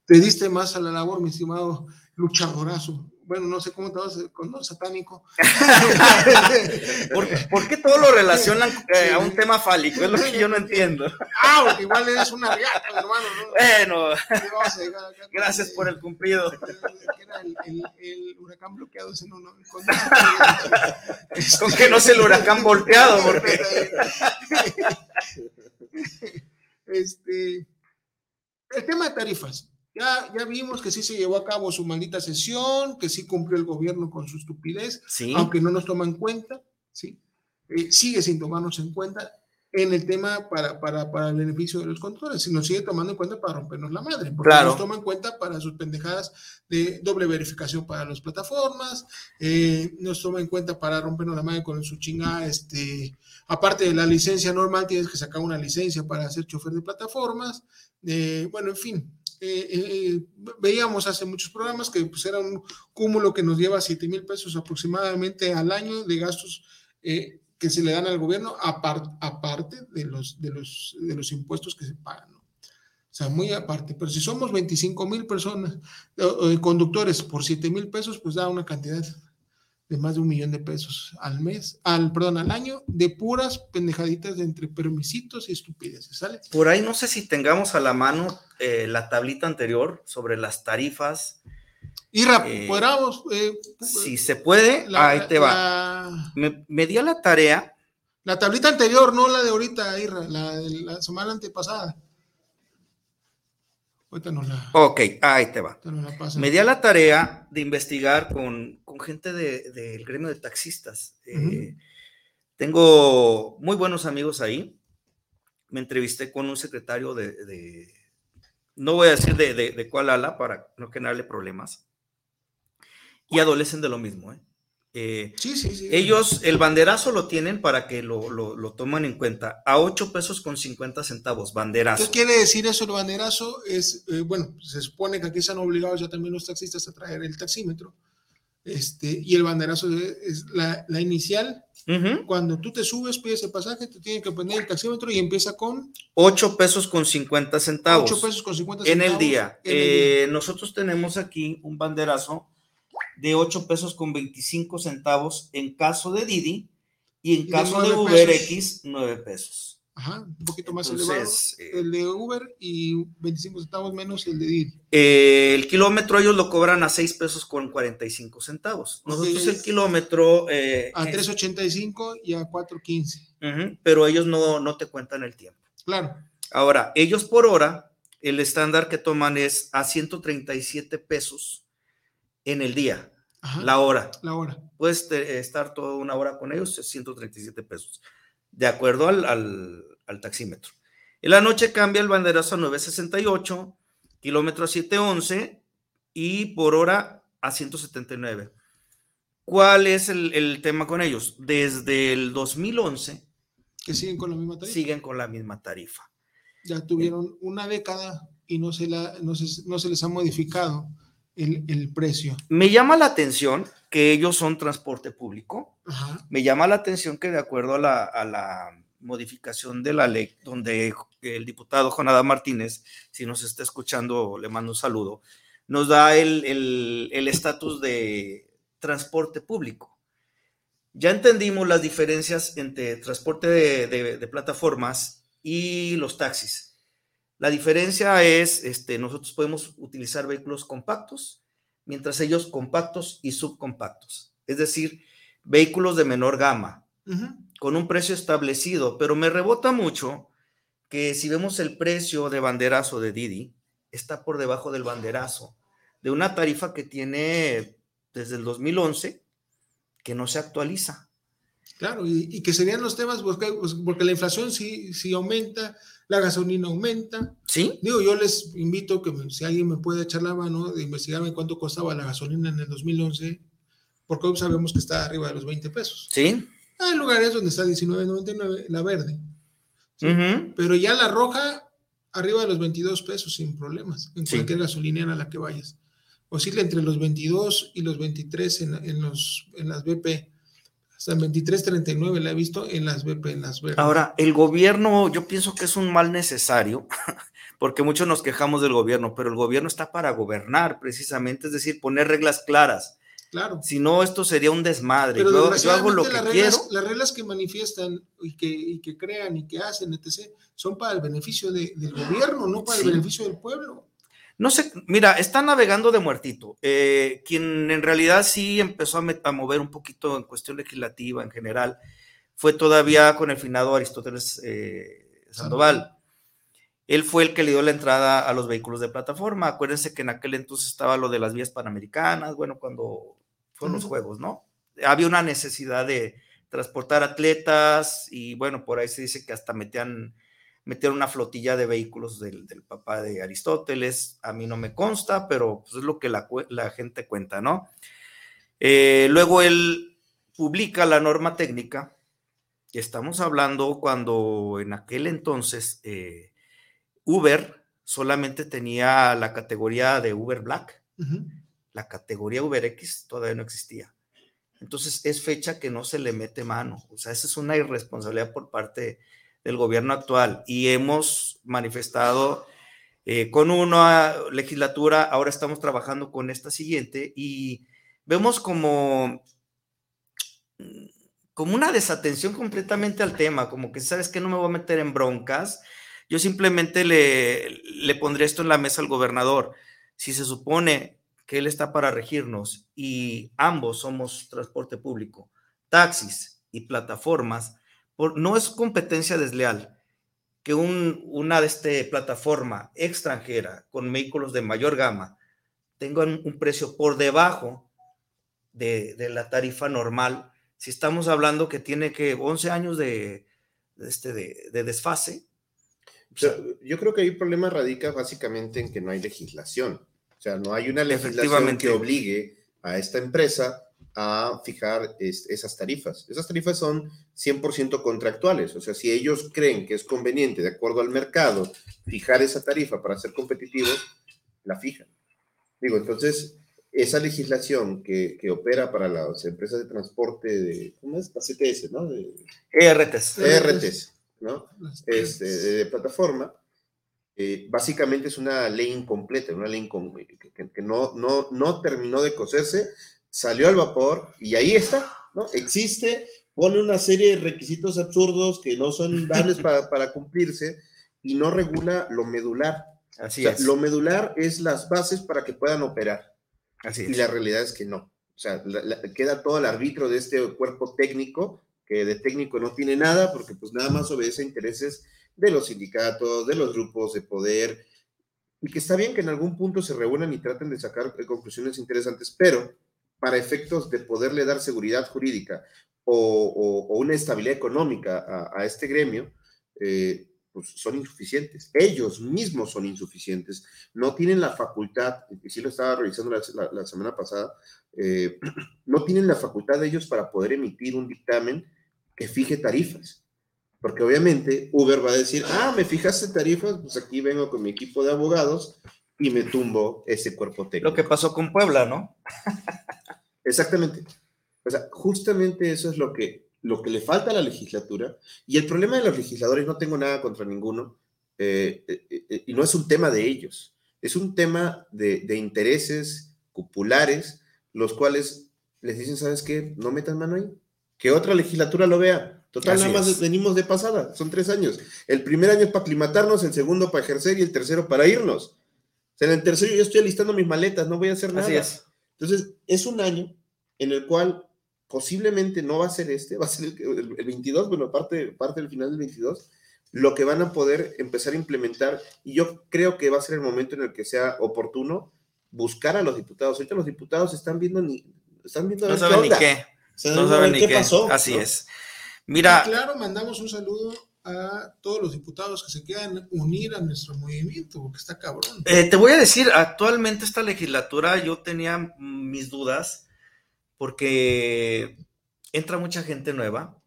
te diste más a la labor, mi estimado luchadorazo. Bueno, no sé cómo te vas con lo satánico. ¿Por, por qué todo lo relacionan eh, a un tema fálico? Es lo que yo no entiendo. ah, porque igual eres una riata, hermano. ¿no? Bueno, acá gracias por el cumplido. era el, el- el huracán bloqueado ese no, no, con- Con que no sea el huracán volteado, porque este el tema de tarifas. Ya, ya vimos que sí se llevó a cabo su maldita sesión, que sí cumplió el gobierno con su estupidez, sí, aunque no nos toma en cuenta, ¿sí? Eh, sigue sin tomarnos en cuenta en el tema para, para, para el beneficio de los conductores, si nos sigue tomando en cuenta para rompernos la madre, porque Claro. nos toma en cuenta para sus pendejadas de doble verificación para las plataformas, eh, nos toma en cuenta para rompernos la madre con su chingada, este, aparte de la licencia normal, tienes que sacar una licencia para ser chofer de plataformas, eh, bueno, en fin. eh, eh, veíamos hace muchos programas que pues, era un cúmulo que nos lleva 7 mil pesos aproximadamente al año de gastos eh, que se le dan al gobierno apar- aparte de los, de, los, de los impuestos que se pagan. O sea, muy aparte. Pero si somos 25 mil personas, eh, conductores por 7 mil pesos, pues da una cantidad de más de un millón de pesos al mes, al, perdón, al año, de puras pendejaditas de entre permisitos y estupideces, ¿sale? por ahí no sé si tengamos a la mano eh, la tablita anterior sobre las tarifas. Y rap, Eh, podríamos, eh, Si se puede, la- ahí te va. La, Me, me di a la tarea, la tablita anterior, no la de ahorita, Irra, la de la semana antepasada. Ahorita nos la, ok, ahí te va. pasan. Me di a la tarea de investigar con, con gente de- del gremio de taxistas. Eh, tengo muy buenos amigos ahí. Me entrevisté con un secretario de, de- no voy a decir de, de- de cuál ala para no generarle problemas. Y adolecen de lo mismo. ¿eh? Eh, Sí, sí, sí. ellos el banderazo lo tienen para que lo, lo, lo tomen en cuenta. A 8 pesos con 50 centavos, banderazo. ¿Qué quiere decir eso el banderazo? Es, eh, bueno, se supone que aquí están obligados ya también los taxistas a traer el taxímetro. Este, y el banderazo es, es la, la inicial. Ujú. Cuando tú te subes, pides el pasaje, te tienen que poner el taxímetro y empieza con 8 pesos con 50 centavos. 8 pesos con 50 en centavos. el día. en el día. Eh, nosotros tenemos aquí un banderazo de 8 pesos con 25 centavos en caso de Didi y en Y caso de 9 Uber pesos. X 9 pesos. Ajá, un poquito más Entonces, elevado. eh, el de Uber y 25 centavos menos el de Didi. Eh, el kilómetro ellos lo cobran a 6 pesos con 45 centavos. Nosotros Ok. el kilómetro... eh, A es- 3.85 y a 4.15. Ujú, pero ellos no, no te cuentan el tiempo. Claro. Ahora, ellos por hora, el estándar que toman es a 137 pesos en el día, Ajá, la hora. la hora. puedes te- estar toda una hora con ellos, es 137 pesos, de acuerdo al, al, al taxímetro. En la noche cambia el banderazo a 968, kilómetro a 711 y por hora a 179. ¿Cuál es el, el tema con ellos? Desde el 2011 Que siguen con la misma tarifa. siguen con la misma tarifa. Ya tuvieron una década y no se, la, no se, no se les ha modificado el, el precio. Me llama la atención que ellos son transporte público. Ajá. Me llama la atención que de acuerdo a la, a la modificación de la ley, donde el diputado Jonada Martínez, si nos está escuchando, le mando un saludo, nos da el el- el estatus de, transporte público. Ya entendimos las diferencias entre transporte de, plataformas y los taxis. La diferencia es, este, nosotros podemos utilizar vehículos compactos, mientras ellos compactos y subcompactos. Es decir, vehículos de menor gama, con un precio establecido, pero me rebota mucho que si vemos el precio de banderazo de Didi, está por debajo del banderazo, de una tarifa que tiene desde el 2011 que no se actualiza. Claro, y, que serían los temas, porque, pues, porque la inflación sí, sí, aumenta, la gasolina aumenta. Sí. Digo, yo les invito que si alguien me puede echar la mano de investigarme cuánto costaba la gasolina en el 2011, porque hoy sabemos que está arriba de los 20 pesos. Sí. Hay lugares donde está 19.99 la verde. Pero ya la roja, arriba de los 22 pesos sin problemas, en cualquier gasolinera a la que vayas oscila entre los 22 y los 23 en, los, en las BP. Hasta 23.39 la he visto en las BP, en las BP. Ahora, el gobierno, yo pienso que es un mal necesario, porque muchos nos quejamos del gobierno, pero el gobierno está para gobernar precisamente, es decir, poner reglas claras. Claro. Si no, esto sería un desmadre. Pero yo, hago lo que las quiero. Las reglas que manifiestan y que, y que crean y que hacen, etc., son para el beneficio del gobierno, no para el beneficio del pueblo. No sé, mira, está navegando de muertito. Eh, quien en realidad sí empezó a, mover un poquito en cuestión legislativa en general fue todavía con el finado Aristóteles eh, Sandoval. Él fue el que le dio la entrada a los vehículos de plataforma. Acuérdense que en aquel entonces estaba lo de las vías panamericanas, bueno, cuando fueron los juegos, ¿no? Había una necesidad de transportar atletas y bueno, por ahí se dice que hasta metían meter una flotilla de vehículos del, papá de Aristóteles. A mí no me consta, pero pues, es lo que la, gente cuenta, ¿no? Eh, luego él publica la norma técnica. Estamos hablando cuando en aquel entonces eh, Uber solamente tenía la categoría de Uber Black. La categoría Uber X todavía no existía. Entonces es fecha que no se le mete mano. O sea, esa es una irresponsabilidad por parte del gobierno actual y hemos manifestado eh, con una legislatura, ahora estamos trabajando con esta siguiente y vemos como, como una desatención completamente al tema, como que sabes que no me voy a meter en broncas, yo simplemente le, le pondré esto en la mesa al gobernador. Si se supone que él está para regirnos y ambos somos transporte público, taxis y plataformas, no es competencia desleal que una de este plataforma extranjera con vehículos de mayor gama tenga un, precio por debajo de, la tarifa normal. Si estamos hablando que tiene que 11 años de, este, de, desfase. yo creo que ahí el problema radica básicamente en que no hay legislación. O sea, no hay una legislación que obligue a esta empresa a fijar esas tarifas. Esas tarifas son 100% contractuales, o sea, si ellos creen que es conveniente, de acuerdo al mercado, fijar esa tarifa para ser competitivos, la fijan. Digo, entonces, esa legislación que, opera para las empresas de transporte de, ¿cómo es? Las CTS, ¿no? De, ERTs. ERTs, ¿no? Este, de, plataforma, eh, básicamente es una ley incompleta, una ley que, que, no, no, no terminó de coserse salió al vapor y ahí está, ¿no? Existe, pone una serie de requisitos absurdos que no son dables para, cumplirse y no regula lo medular. Así es. Lo medular es las bases para que puedan operar. Así es. Y la realidad es que no. O sea, queda todo el arbitro de este cuerpo técnico, que de técnico no tiene nada, porque pues nada más obedece a intereses de los sindicatos, de los grupos de poder, y que está bien que en algún punto se reúnan y traten de sacar conclusiones interesantes, pero para efectos de poderle dar seguridad jurídica o, una estabilidad económica a, este gremio, eh, pues son insuficientes. Ellos mismos son insuficientes. No tienen la facultad, y sí lo estaba revisando la, semana pasada, eh, no tienen la facultad de ellos para poder emitir un dictamen que fije tarifas. Porque obviamente Uber va a decir, ah, me fijaste tarifas, pues aquí vengo con mi equipo de abogados y me tumbo ese cuerpo técnico. Lo que pasó con Puebla, ¿no? Exactamente. O sea, justamente eso es lo que, lo que le falta a la legislatura. Y el problema de los legisladores, no tengo nada contra ninguno, eh, eh, eh, y no es un tema de ellos, es un tema de, intereses populares, los cuales les dicen, ¿sabes qué? No metan mano ahí. Que otra legislatura lo vea. Total, Así nada más es. venimos de pasada, son tres años. El primer año es para aclimatarnos, el segundo para ejercer y el tercero para irnos. O sea, en el tercero yo estoy alistando mis maletas, no voy a hacer nada. Así es. Entonces, es un año en el cual posiblemente no va a ser este, va a ser el, el- el 22, bueno, parte, parte del final del 22, lo que van a poder empezar a implementar. Y yo creo que va a ser el momento en el que sea oportuno buscar a los diputados. Ahorita los diputados están viendo ni, están viendo No saben ni qué. No saben ni qué qué. pasó. Así ¿no? es. Mira, Y claro, mandamos un saludo a todos los diputados que se quieran unir a nuestro movimiento, porque está cabrón. Eh, te voy a decir, actualmente esta legislatura yo tenía mis dudas porque entra mucha gente nueva,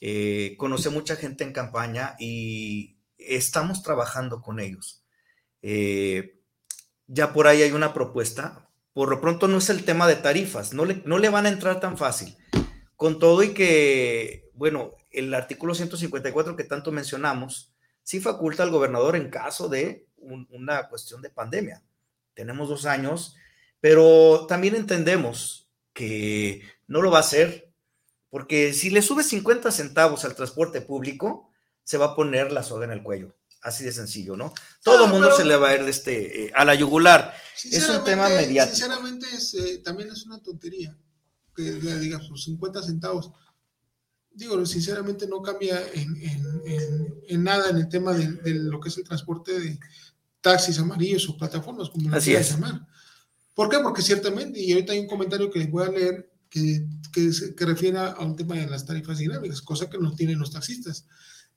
eh, conocí a mucha gente en campaña y estamos trabajando con ellos. Eh, ya por ahí hay una propuesta. Por lo pronto no es el tema de tarifas, no le, no le van a entrar tan fácil. Con todo y que, bueno, el artículo 154 que tanto mencionamos, sí faculta al gobernador en caso de un- una cuestión de pandemia. Tenemos dos años, pero también entendemos que no lo va a hacer, porque si le sube 50 centavos al transporte público, se va a poner la soga en el cuello. Así de sencillo, ¿no? Todo el Ah, mundo se le va a ir este, eh, a la yugular. Es un tema mediático. Sinceramente, es, eh, también es una tontería que le digas sus 50 centavos. Digo, sinceramente no cambia en, en- en- en nada en el tema de, de lo que es el transporte de taxis amarillos o plataformas, como lo quieras llamar. ¿Por qué? Porque ciertamente, y ahorita hay un comentario que les voy a leer que, que, se- que refiere a un tema de las tarifas dinámicas, cosa que no tienen los taxistas.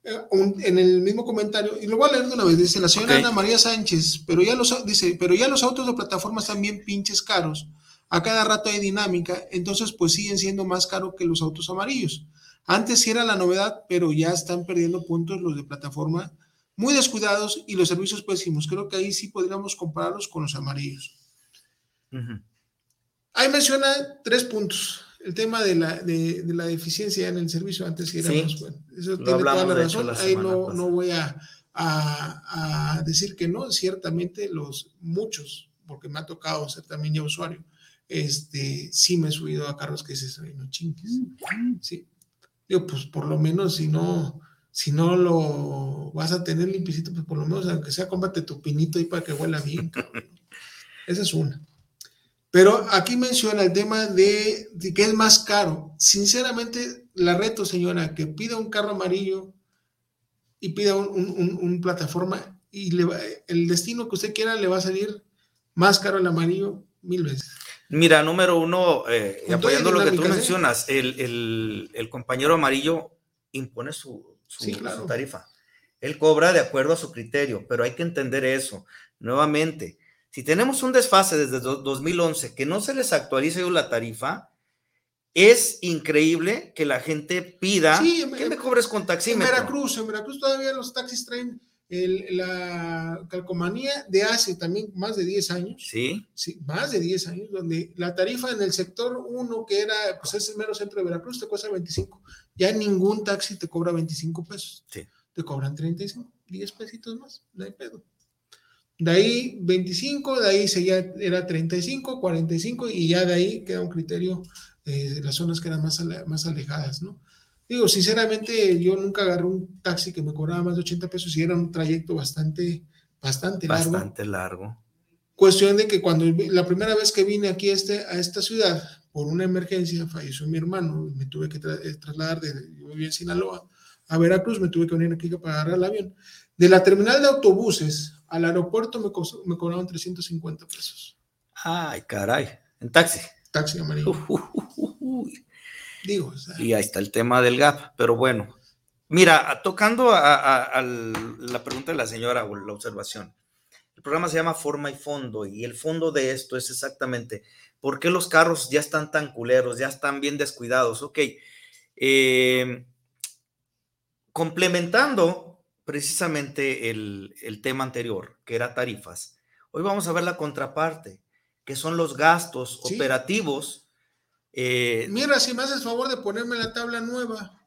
Eh, un- en el mismo comentario, y lo voy a leer de una vez, dice la señora. Ana María Sánchez, pero ya los, dice, pero ya los autos de plataforma están bien pinches caros. A cada rato hay dinámica, entonces pues siguen siendo más caros que los autos amarillos. Antes sí era la novedad, pero ya están perdiendo puntos los de plataforma, muy descuidados y los servicios pésimos. Creo que ahí sí podríamos compararlos con los amarillos. Ahí menciona tres puntos. El tema de la, de, de la deficiencia en el servicio antes sí era Sí, más bueno. Eso lo tiene toda la hecho, razón. la Ahí no, no voy a, a- a decir que no. Ciertamente los muchos, porque me ha tocado ser también ya usuario, este, sí me he subido a carros que "Ay, no chingues. Sí. Digo, pues por lo menos si no, si no lo vas a tener limpiecito, pues por lo menos aunque sea cómprate tu pinito ahí para que huela bien, cabrón. Esa es una. Pero aquí menciona el tema de, de que es más caro. Sinceramente, la reto, señora, que pida un carro amarillo y pida un, un- un- un plataforma y le va- el destino que usted quiera le va a salir más caro el amarillo mil veces. Mira, número uno, eh, apoyando lo que tú mencionas, el, el- el compañero amarillo impone su, su- Sí, su claro. tarifa. Él cobra de acuerdo a su criterio, pero hay que entender eso. Nuevamente, si tenemos un desfase desde do- 2011 que no se les actualiza la tarifa, es increíble que la gente pida Sí, en- que me cobres con En taxímetro. Veracruz, en Veracruz todavía los taxis traen el- la calcomanía de hace también más de 10 años. Sí, Sí, más de 10 años, donde la tarifa en el sector 1, que era, pues es el mero centro de Veracruz, te cuesta 25. Ya ningún taxi te cobra 25 pesos. Sí. Te cobran 35, 10 pesitos más, no hay pedo. De ahí 25, de ahí seguía, era 35, 45, y ya de ahí queda un criterio eh, de las zonas que eran más, ale- más alejadas, ¿no? Digo, sinceramente, yo nunca agarré un taxi que me cobraba más de 80 pesos y era un trayecto bastante, bastante largo. bastante largo. Cuestión de que cuando la primera vez que vine aquí a, este, a esta ciudad, por una emergencia, falleció mi hermano, me tuve que tra- eh, trasladar de, yo vivía en Sinaloa, a Veracruz, me tuve que venir aquí para agarrar el avión. De la terminal de autobuses al aeropuerto me, costó- me cobraron 350 pesos. Ay, caray, en taxi. Taxi amarillo. Uy. Digo, o sea, Y ahí está el tema del gap, pero bueno. Mira, tocando a, a- a la pregunta de la señora o la observación, el programa se llama Forma y Fondo y el fondo de esto es exactamente por qué los carros ya están tan culeros, ya están bien descuidados. Ok, eh, complementando precisamente el, el tema anterior, que era tarifas, hoy vamos a ver la contraparte, que son los gastos Sí. operativos. Eh, mira, si me haces favor de ponerme la tabla nueva,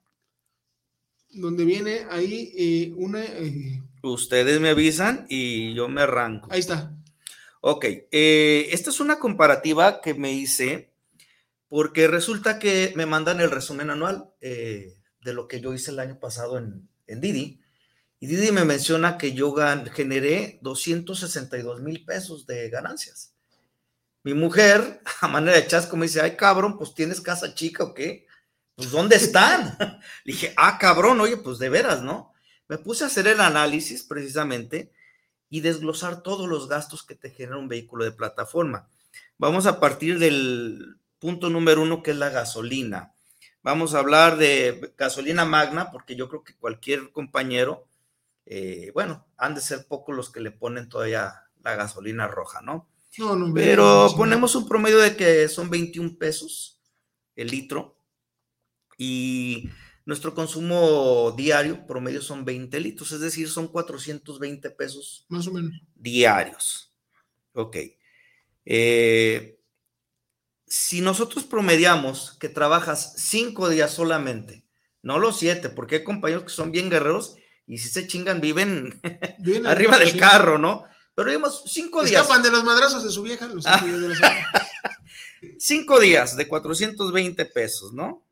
donde viene ahí eh, una... eh, Ustedes me avisan y yo me arranco. ahí está. Ok, esta es una comparativa que me hice porque resulta que me mandan el resumen anual de lo que yo hice el año pasado en, en Didi. Y Didi me menciona que yo generé 262 mil pesos de ganancias. Mi mujer, a manera de chasco, me dice, ay cabrón, pues tienes casa chica o qué? Pues ¿dónde están? Le dije, ah cabrón, oye, pues de veras, ¿no? Me puse a hacer el análisis precisamente y desglosar todos los gastos que te genera un vehículo de plataforma. Vamos a partir del punto número uno, que es la gasolina. Vamos a hablar de gasolina magna, porque yo creo que cualquier compañero, eh, bueno, han de ser pocos los que le ponen todavía la gasolina roja, ¿no? No, no, Pero ponemos un promedio de que son 21 pesos el litro y nuestro consumo diario promedio son 20 litros, es decir, son 420 pesos Más o menos. diarios. Ok. Eh, si nosotros promediamos que trabajas cinco días solamente, no los siete, porque hay compañeros que son bien guerreros y si se chingan viven Bien, arriba del carro, ¿no? Pero digamos cinco días. Escapan de los madrazos de su vieja. Los Ah. de semana. Cinco días de 420 pesos, ¿no?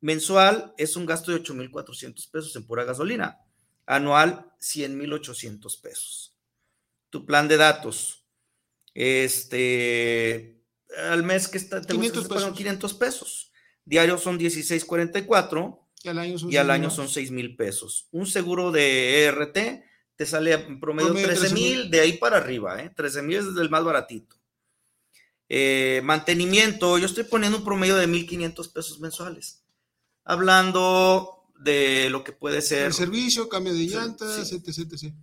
Mensual es un gasto de 8,400 pesos en pura gasolina. Anual, 100,800 pesos. Tu plan de datos, este, al mes que está, te 500 500 pesos. pesos. 500 pesos. Diarios son 16,44 Y al año son 6 mil pesos. Un seguro de ERT te sale en promedio Promedio 13 mil, 13,000. de ahí para arriba, ¿eh? 13 mil es el más baratito. Eh, mantenimiento, yo estoy poniendo un promedio de 1.500 pesos mensuales. Hablando de lo que puede ser El servicio, cambio de llantas, sí. etc, etc.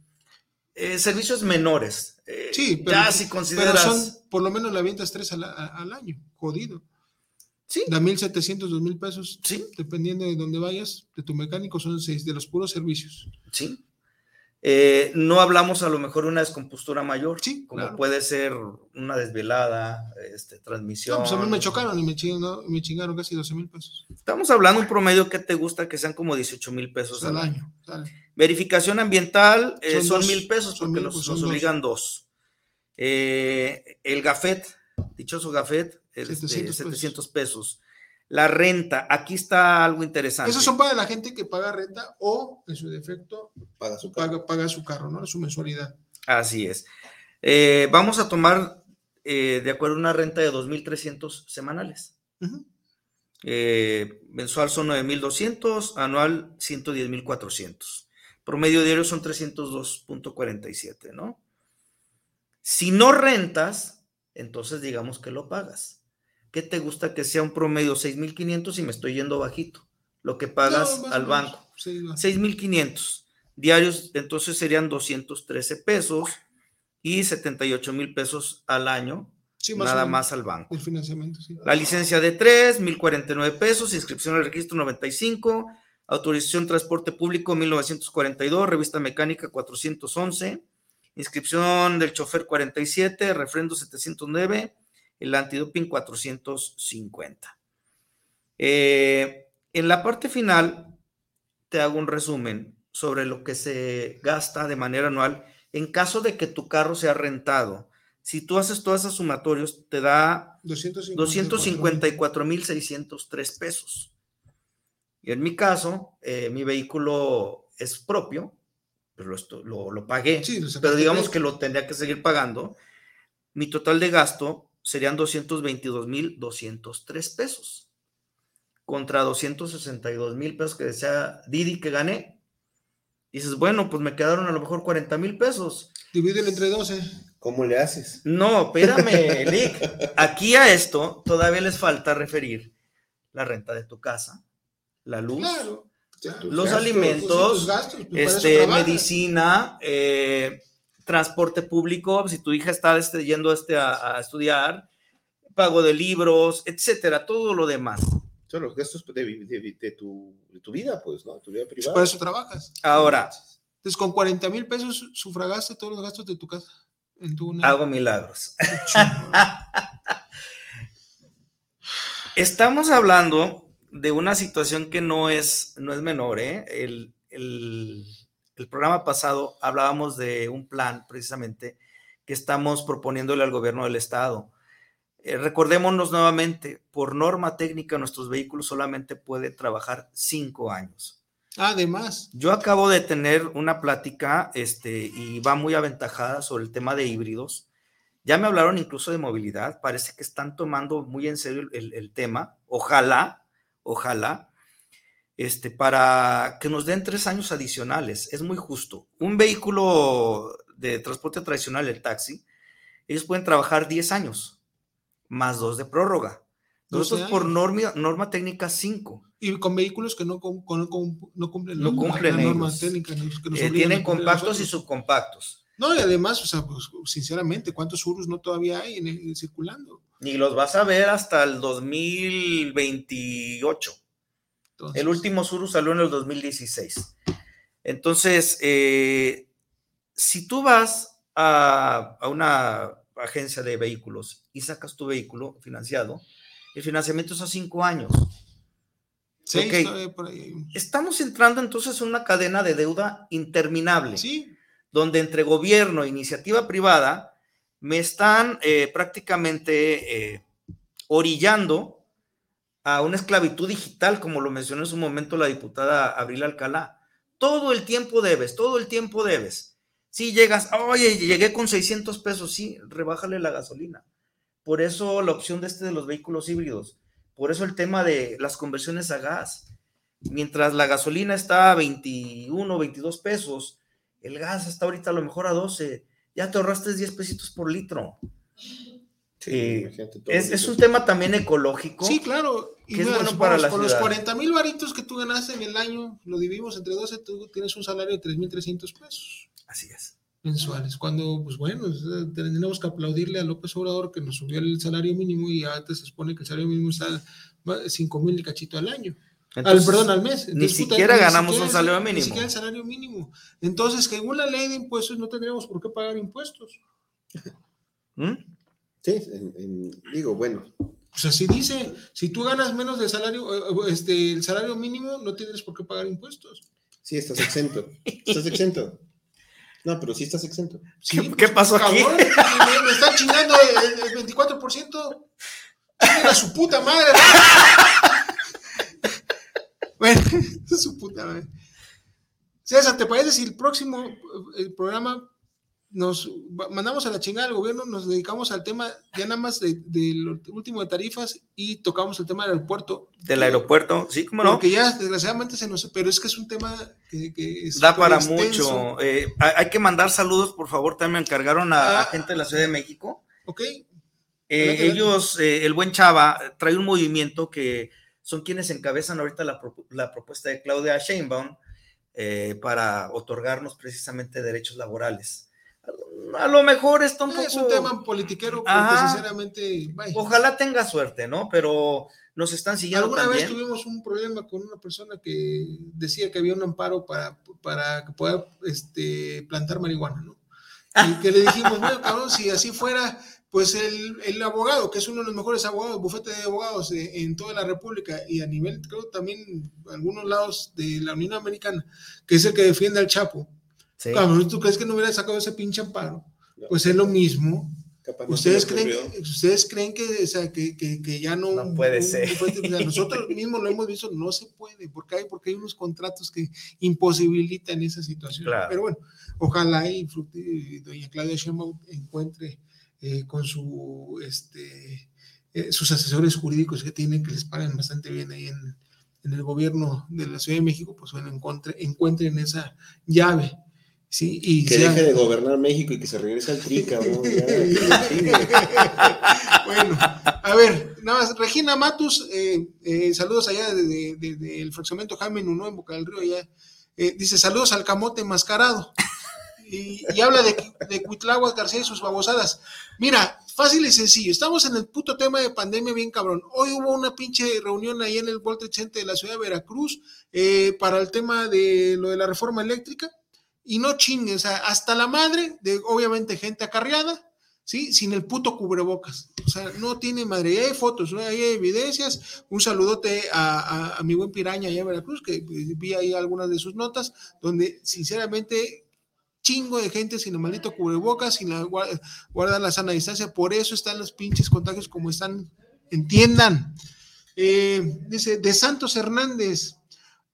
eh, servicios menores. Eh, Sí, pero, ya si pero consideras. son, por lo menos la ventas tres al, al año, jodido. Sí, Da 1.700, 2.000 pesos, sí, dependiendo de dónde vayas, de tu mecánico, son seis de los puros servicios. sí. Eh, no hablamos a lo mejor de una descompostura mayor, Sí, como claro. puede ser una desvelada, este, transmisión. No, pues a mí me chocaron y me chingaron, me chingaron casi 12 mil pesos Estamos hablando de un promedio que te gusta que sean como 18 mil pesos al año. Verificación ambiental eh, Son mil pesos porque mil, nos, pues nos obligan dos. Eh, el gafet, dichoso gafet, es de 700 700, pesos. pesos. La renta, aquí está algo interesante. Esos son para la gente que paga renta o, en su defecto, Paga su carro. paga, paga su carro, ¿no? Su mensualidad. Así es. Eh, vamos a tomar eh, de acuerdo una renta de 2.300 semanales. Ujú. Eh, mensual son 9.200, anual 110.400. Promedio diario son 302.47, ¿no? Si no rentas, entonces digamos que lo pagas. ¿Qué te gusta que sea un promedio 6.500 y me estoy yendo bajito? Lo que pagas No, al banco. sí, va. 6.500 diarios, entonces serían 213 pesos y 78 mil pesos al año, Sí, más nada más al banco. El financiamiento, sí. La licencia de 3, 1.049 pesos, inscripción al registro 95, autorización transporte público 1942, revista mecánica 411, inscripción del chofer 47, refrendo 709, el antidoping 450. Eh, en la parte final te hago un resumen sobre lo que se gasta de manera anual en caso de que tu carro sea rentado. Si tú haces todas esas sumatorios, te da 254.603 pesos. Y en mi caso, eh, mi vehículo es propio, pero lo, esto- lo- lo pagué, Sí, pero digamos que lo tendría que seguir pagando. Mi total de gasto serían 222.203 pesos contra 262 mil pesos que decía Didi que gané. Dices, bueno, pues me quedaron a lo mejor 40 mil pesos. Divídelo entre 12. ¿Cómo le haces? No, espérame, Lick. Aquí a esto todavía les falta referir la renta de tu casa, la luz, Claro. ya. Tus los gastos, alimentos, gastos, pues, este, medicina, eh, transporte público, si tu hija está este, yendo este, a, a estudiar, pago de libros, etcétera, todo lo demás. Son los gastos de, tu, de tu vida, pues, ¿no? Tu vida privada. Para eso trabajas. Ahora, Entonces, con 40 mil pesos sufragaste todos los gastos de tu casa. En tu una- hago milagros. Estamos hablando de una situación que no es, no es menor. ¿eh? El, el- el programa pasado hablábamos de un plan precisamente que estamos proponiéndole al gobierno del estado. Eh, recordémonos nuevamente, por norma técnica, nuestros vehículos solamente pueden trabajar cinco años. Además. Yo acabo de tener una plática este, y va muy aventajada sobre el tema de híbridos. Ya me hablaron incluso de movilidad. Parece que están tomando muy en serio el, el tema. Ojalá, ojalá, este, para que nos den tres años adicionales. Es muy justo. Un vehículo de transporte tradicional, el taxi, ellos pueden trabajar 10 años más dos de prórroga. Nosotros por norma, norma técnica 5. Y con vehículos que no, con, con, no cumplen, no cumplen la norma técnica. Que eh, tienen compactos y subcompactos. No, y además, o sea, pues, sinceramente, ¿cuántos Urus no todavía hay en circulando? Ni los vas a ver hasta el 2028. El último Surus salió en el 2016. Entonces, eh, si tú vas a, a una agencia de vehículos y sacas tu vehículo financiado, el financiamiento es a cinco años. Sí, Estamos entrando entonces en una cadena de deuda interminable, sí. donde entre gobierno e iniciativa privada me están eh, prácticamente eh, orillando a una esclavitud digital, como lo mencionó en su momento la diputada Abril Alcalá. Todo el tiempo debes, todo el tiempo debes. Si llegas, oye, llegué con 600 pesos, sí, rebájale la gasolina. Por eso la opción de este de los vehículos híbridos. Por eso el tema de las conversiones a gas. Mientras la gasolina está a 21, 22 pesos, el gas está ahorita a lo mejor a 12. Ya te ahorraste 10 pesitos por litro. Sí, es, un tema también ecológico. Sí, claro. Y es bueno para la Con los 40 mil varitos que tú ganaste en el año, lo dividimos entre 12, tú tienes un salario de 3.300 pesos. Así es. Mensuales. Cuando, pues bueno, tenemos que aplaudirle a López Obrador que nos subió el salario mínimo y antes se supone que el salario mínimo está 5 mil y cachito al año. al, perdón, al mes. ni siquiera ganamos un salario mínimo. Ni siquiera el salario mínimo. Entonces, según la ley de impuestos, no tendríamos por qué pagar impuestos. ¿Mm? Sí, digo, bueno. Pues así dice, si tú ganas menos del salario, eh, este, el salario mínimo, no tienes por qué pagar impuestos. Sí, estás exento. Estás exento. No, pero sí estás exento. ¿Qué, ¿Qué, pasó aquí? me, están chingando el, el 24%. Era su puta madre. bueno, su puta madre. César, ¿te parece si el próximo el programa nos mandamos a la chingada al gobierno, nos dedicamos al tema ya nada más del de, último de tarifas y tocamos el tema del aeropuerto. Del aeropuerto, sí, cómo no. Porque ya desgraciadamente se nos... Pero es que es un tema que... da para mucho. Eh, hay que mandar saludos, por favor, también me encargaron a, ah. gente de la Ciudad de México. Ok. Eh, ellos, eh, el buen Chava, trae un movimiento que son quienes encabezan ahorita la, la propuesta de Claudia Sheinbaum para otorgarnos precisamente derechos laborales a lo mejor está un poco. Es un tema politiquero, porque sinceramente. Ojalá tenga suerte, ¿no? Pero nos están siguiendo. Alguna vez tuvimos un problema con una persona que decía que había un amparo para, para que pueda este, plantar marihuana, ¿no? Y que le dijimos, bueno, cabrón, si así fuera, pues el, el, abogado, que es uno de los mejores abogados, bufete de abogados en toda la República y a nivel, creo, también algunos lados de la Unión Americana, que es el que defiende al Chapo ¿tú crees que no hubiera sacado ese pinche amparo? Pues es lo mismo. ¿Ustedes, creen, ¿Ustedes creen que, que, ya no, no puede ser? nosotros mismos lo hemos visto, no se puede, porque hay, porque hay unos contratos que imposibilitan esa situación. Pero bueno, ojalá y, doña Claudia Sheinbaum encuentre eh, con su, este, eh, sus asesores jurídicos que tienen, que les pagan bastante bien ahí en, en el gobierno de la Ciudad de México, pues bueno, encuentre, encuentren esa llave y que deje de gobernar México y que se regrese al TRI, cabrón. bueno, a ver, nada más, Regina Matus, eh, eh, saludos allá del de, de, fraccionamiento Jaime Nuno en Boca del Río, allá. Eh, dice, saludos al camote mascarado. Y, habla de, de Cuitláhuac García y sus babosadas. Mira, fácil y sencillo, estamos en el puto tema de pandemia bien cabrón. Hoy hubo una pinche reunión ahí en el World Trade Center de la ciudad de Veracruz para el tema de lo de la reforma eléctrica y no chingues, o sea, hasta la madre de obviamente gente acarreada, ¿sí? Sin el puto cubrebocas. O sea, no tiene madre. Hay fotos, ¿no? hay evidencias. Un saludote a, mi buen Piraña allá en Veracruz, que vi ahí algunas de sus notas, donde sinceramente chingo de gente sin el maldito cubrebocas, sin la, gua- guardar la sana distancia. Por eso están los pinches contagios como están. Entiendan. Eh, dice, de Santos Hernández,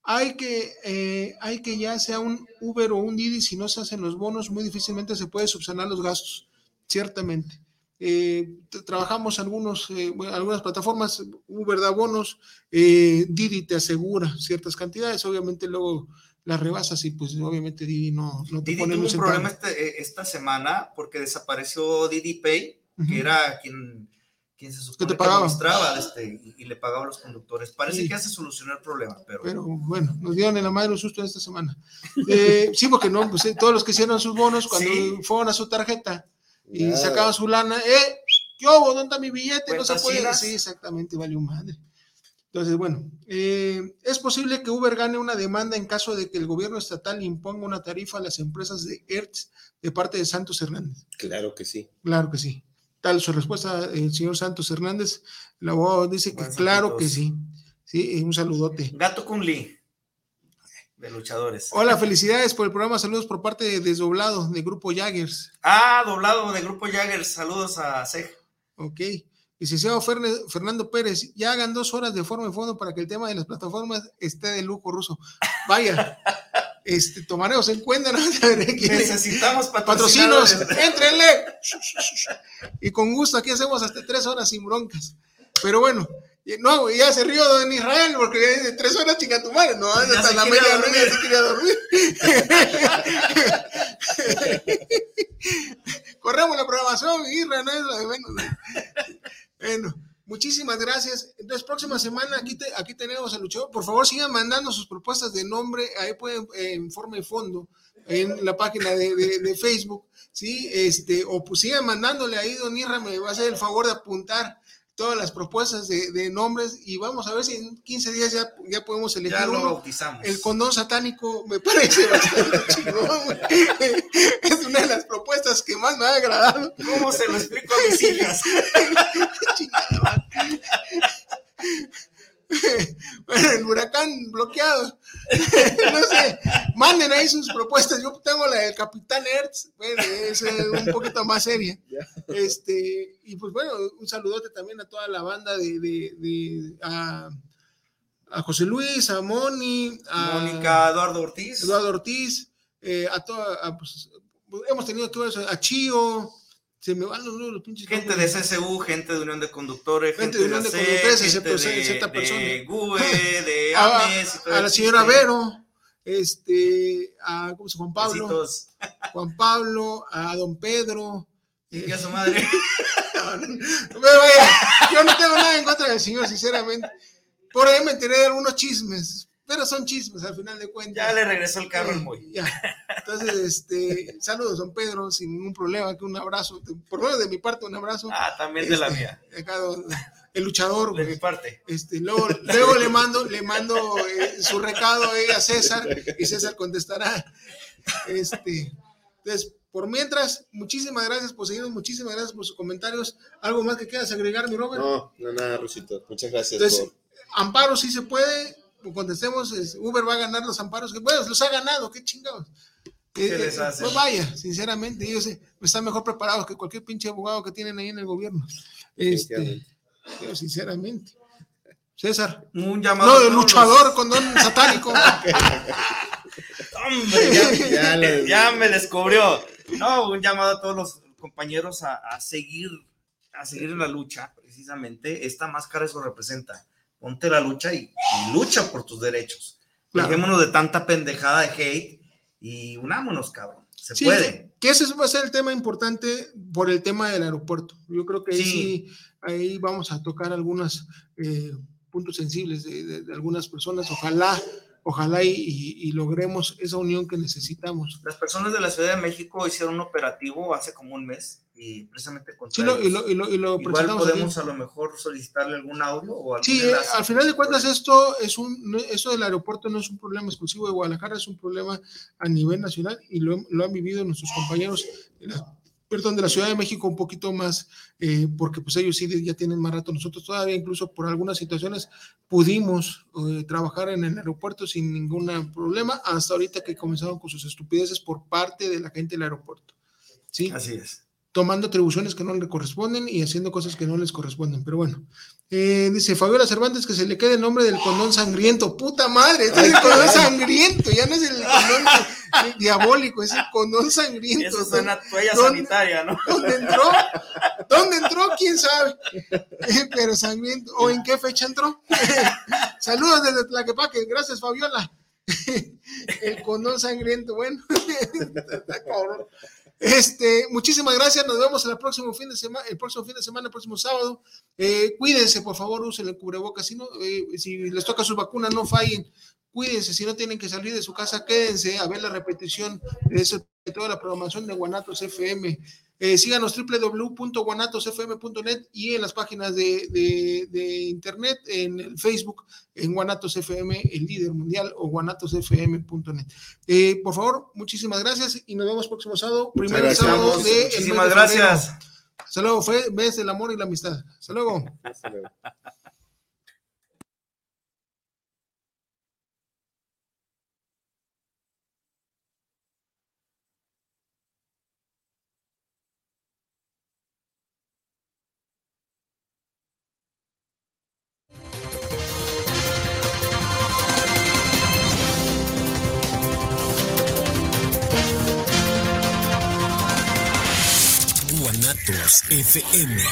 hay que, eh, hay que ya sea un Uber o un Didi, si no se hacen los bonos, muy difícilmente se puede subsanar los gastos, ciertamente. Eh, trabajamos algunos, eh, bueno, algunas plataformas, Uber da bonos, eh, Didi te asegura ciertas cantidades, obviamente luego las rebasas y pues obviamente Didi no, no te Didi pone tuvo un un problema este- esta semana porque desapareció Didi Pay, que era quien, quien se supone te que pagaba. administraba este, y, y le pagaba a los conductores. Parece Sí. que ya se solucionó el problema, pero, Pero bueno, nos dieron en la madre un susto esta semana. Eh, sí, porque no, pues eh, todos los que hicieron sus bonos, cuando Sí. fueron a su tarjeta y sacaban su lana, ¡eh! ¿Qué hubo? ¿Dónde está mi billete? No se puede. Sí, exactamente, valió madre. Entonces, bueno, eh, es posible que Uber gane una demanda en caso de que el gobierno estatal imponga una tarifa a las empresas de Hertz de parte de Santos Hernández. Claro que sí. Claro que sí. Tal su respuesta, el señor Santos Hernández, el abogado dice que claro que sí. Sí, un saludote. Gato Kun Lee, de luchadores. Hola, felicidades por el programa. Saludos por parte de Desdoblado, de Grupo Jaggers. Ah, doblado de Grupo Jagger, saludos a Sej. Ok. Licenciado Fernando Pérez, ya hagan dos horas de forma y fondo para que el tema de las plataformas esté de lujo ruso. Vaya, este, tomaremos en cuenta. ¿no? Necesitamos Patrocinos, patrocinadores. éntrenle. Y con gusto, aquí hacemos hasta tres horas sin broncas. Pero bueno, no, ya se rió don Israel porque tres horas chinga tu madre. No, Ya hasta la quería medianoche ya se quería dormir. Corremos la programación, Israel, no es lo de menos. ¿no? Bueno, muchísimas gracias. Entonces, próxima semana aquí, te- aquí tenemos al luchador. Por favor, sigan mandando sus propuestas de nombre. Ahí pueden, eh, en forma y fondo, en la página de, de- Facebook. Sí, este, o pues sigan mandándole ahí, don Irra, me va a hacer el favor de apuntar todas las propuestas de, de nombres y vamos a ver si en 15 días ya, ya podemos elegir Ya lo uno. bautizamos. El condón satánico me parece bastante chingón. Es una de las propuestas que más me ha agradado. ¿Cómo se lo explico a mis hijas? El huracán bloqueado. No sé, manden ahí sus propuestas. Yo tengo la del Capitán Hertz, bueno, es eh, un poquito más seria. Este, y pues bueno, un saludote también a toda la banda de, de, de- a, a José Luis, a Moni, a Mónica Eduardo Ortiz. Eduardo Ortiz, eh, a toda, a, pues, hemos tenido que ver a Chío, se me van los, los pinches Gente de. CSU, gente de Unión de Conductores, Gente de Unión de Conductores, gente de. GUE, de AMES y todo a la señora Vero, este, a ¿cómo se llama? Juan Pablo. Juan Pablo, a don Pedro. Y a su madre. Yo no tengo nada en contra del señor, sinceramente. Por ahí me enteré de algunos chismes, pero son chismes al final de cuentas. Ya le regresó el carro al Eh, ya. Entonces, este, saludos, don Pedro, sin ningún problema, que un abrazo, por lo menos de mi parte, un abrazo. Ah, también de la Este, mía. acá, don- el luchador, De mi parte. Este, luego, luego le mando, le mando eh, su recado ahí a César y César contestará. Este, entonces, por mientras, muchísimas gracias por seguirnos, muchísimas gracias por sus comentarios. ¿Algo más que quieras agregar, mi Robert? No, no, nada, Rosito. Muchas gracias Entonces, por. amparos sí se puede, contestemos, es, Uber va a ganar los amparos, que bueno, los ha ganado, qué chingados. ¿Qué Eh, les eh, hace? Pues vaya, sinceramente, ellos están mejor preparados que cualquier pinche abogado que tienen ahí en el gobierno. Este, yo, sinceramente. César. Un llamado. No, a de luchador con don satánico. Hombre, ya, Ya ya, lo- ya me descubrió. No, un llamado a todos los compañeros a, a seguir, a seguir en la lucha, precisamente. Esta máscara eso representa. Ponte la lucha y, y lucha por tus derechos. Claro. Dejémonos de tanta pendejada de hate y unámonos, cabrón. Se Sí, puede. Que ese va a ser el tema importante por el tema del aeropuerto. Yo creo que ahí sí, Sí. ahí vamos a tocar algunos eh, puntos sensibles de, de- de algunas personas. Ojalá, ojalá y, y- y logremos esa unión que necesitamos. Las personas de la Ciudad de México hicieron un operativo hace como un mes y precisamente contra Sí, lo- y, ellos. lo, y lo- y lo Igual aquí. podemos a lo mejor solicitarle algún audio o algún Sí, eh, enlace. al final de cuentas esto es un, eso del aeropuerto no es un problema exclusivo de Guadalajara, es un problema a nivel nacional y lo, han vivido nuestros compañeros en perdón, de la Ciudad de México un poquito más, eh, porque pues ellos sí ya tienen más rato. Nosotros todavía incluso por algunas situaciones pudimos eh, trabajar en el aeropuerto sin ningún problema, hasta ahorita que comenzaron con sus estupideces por parte de la gente del aeropuerto. ¿sí? Así es. Tomando atribuciones que no le corresponden y haciendo cosas que no les corresponden. Pero bueno, eh, dice Fabiola Cervantes que se le quede el nombre del condón sangriento. Puta madre, este es el condón sangriento, ya no es el condón diabólico, es el condón sangriento. Eso suena toalla sanitaria, ¿no? ¿Dónde entró? ¿Dónde entró? ¿Quién sabe? Pero sangriento. ¿O en qué fecha entró? Saludos desde Tlaquepaque. Gracias, Fabiola. El condón sangriento, bueno. Este, muchísimas gracias. Nos vemos el próximo fin de semana, el próximo fin de semana, el próximo sábado. Eh, cuídense, por favor, usen el cubrebocas. Si eh, si les toca su vacuna, no fallen. Cuídense, si no tienen que salir de su casa, quédense a ver la repetición de, de toda la programación de Guanatos FM. Eh, síganos www.guanatosfm.net y en las páginas de, de, internet, en el Facebook, en Guanatos FM, el líder mundial, o guanatosfm.net. Eh, por favor, muchísimas gracias y nos vemos próximo sábado, primer sábado de Muchísimas gracias. Hasta luego, fue ves el amor y la amistad. Hasta luego. Hasta luego. fm.net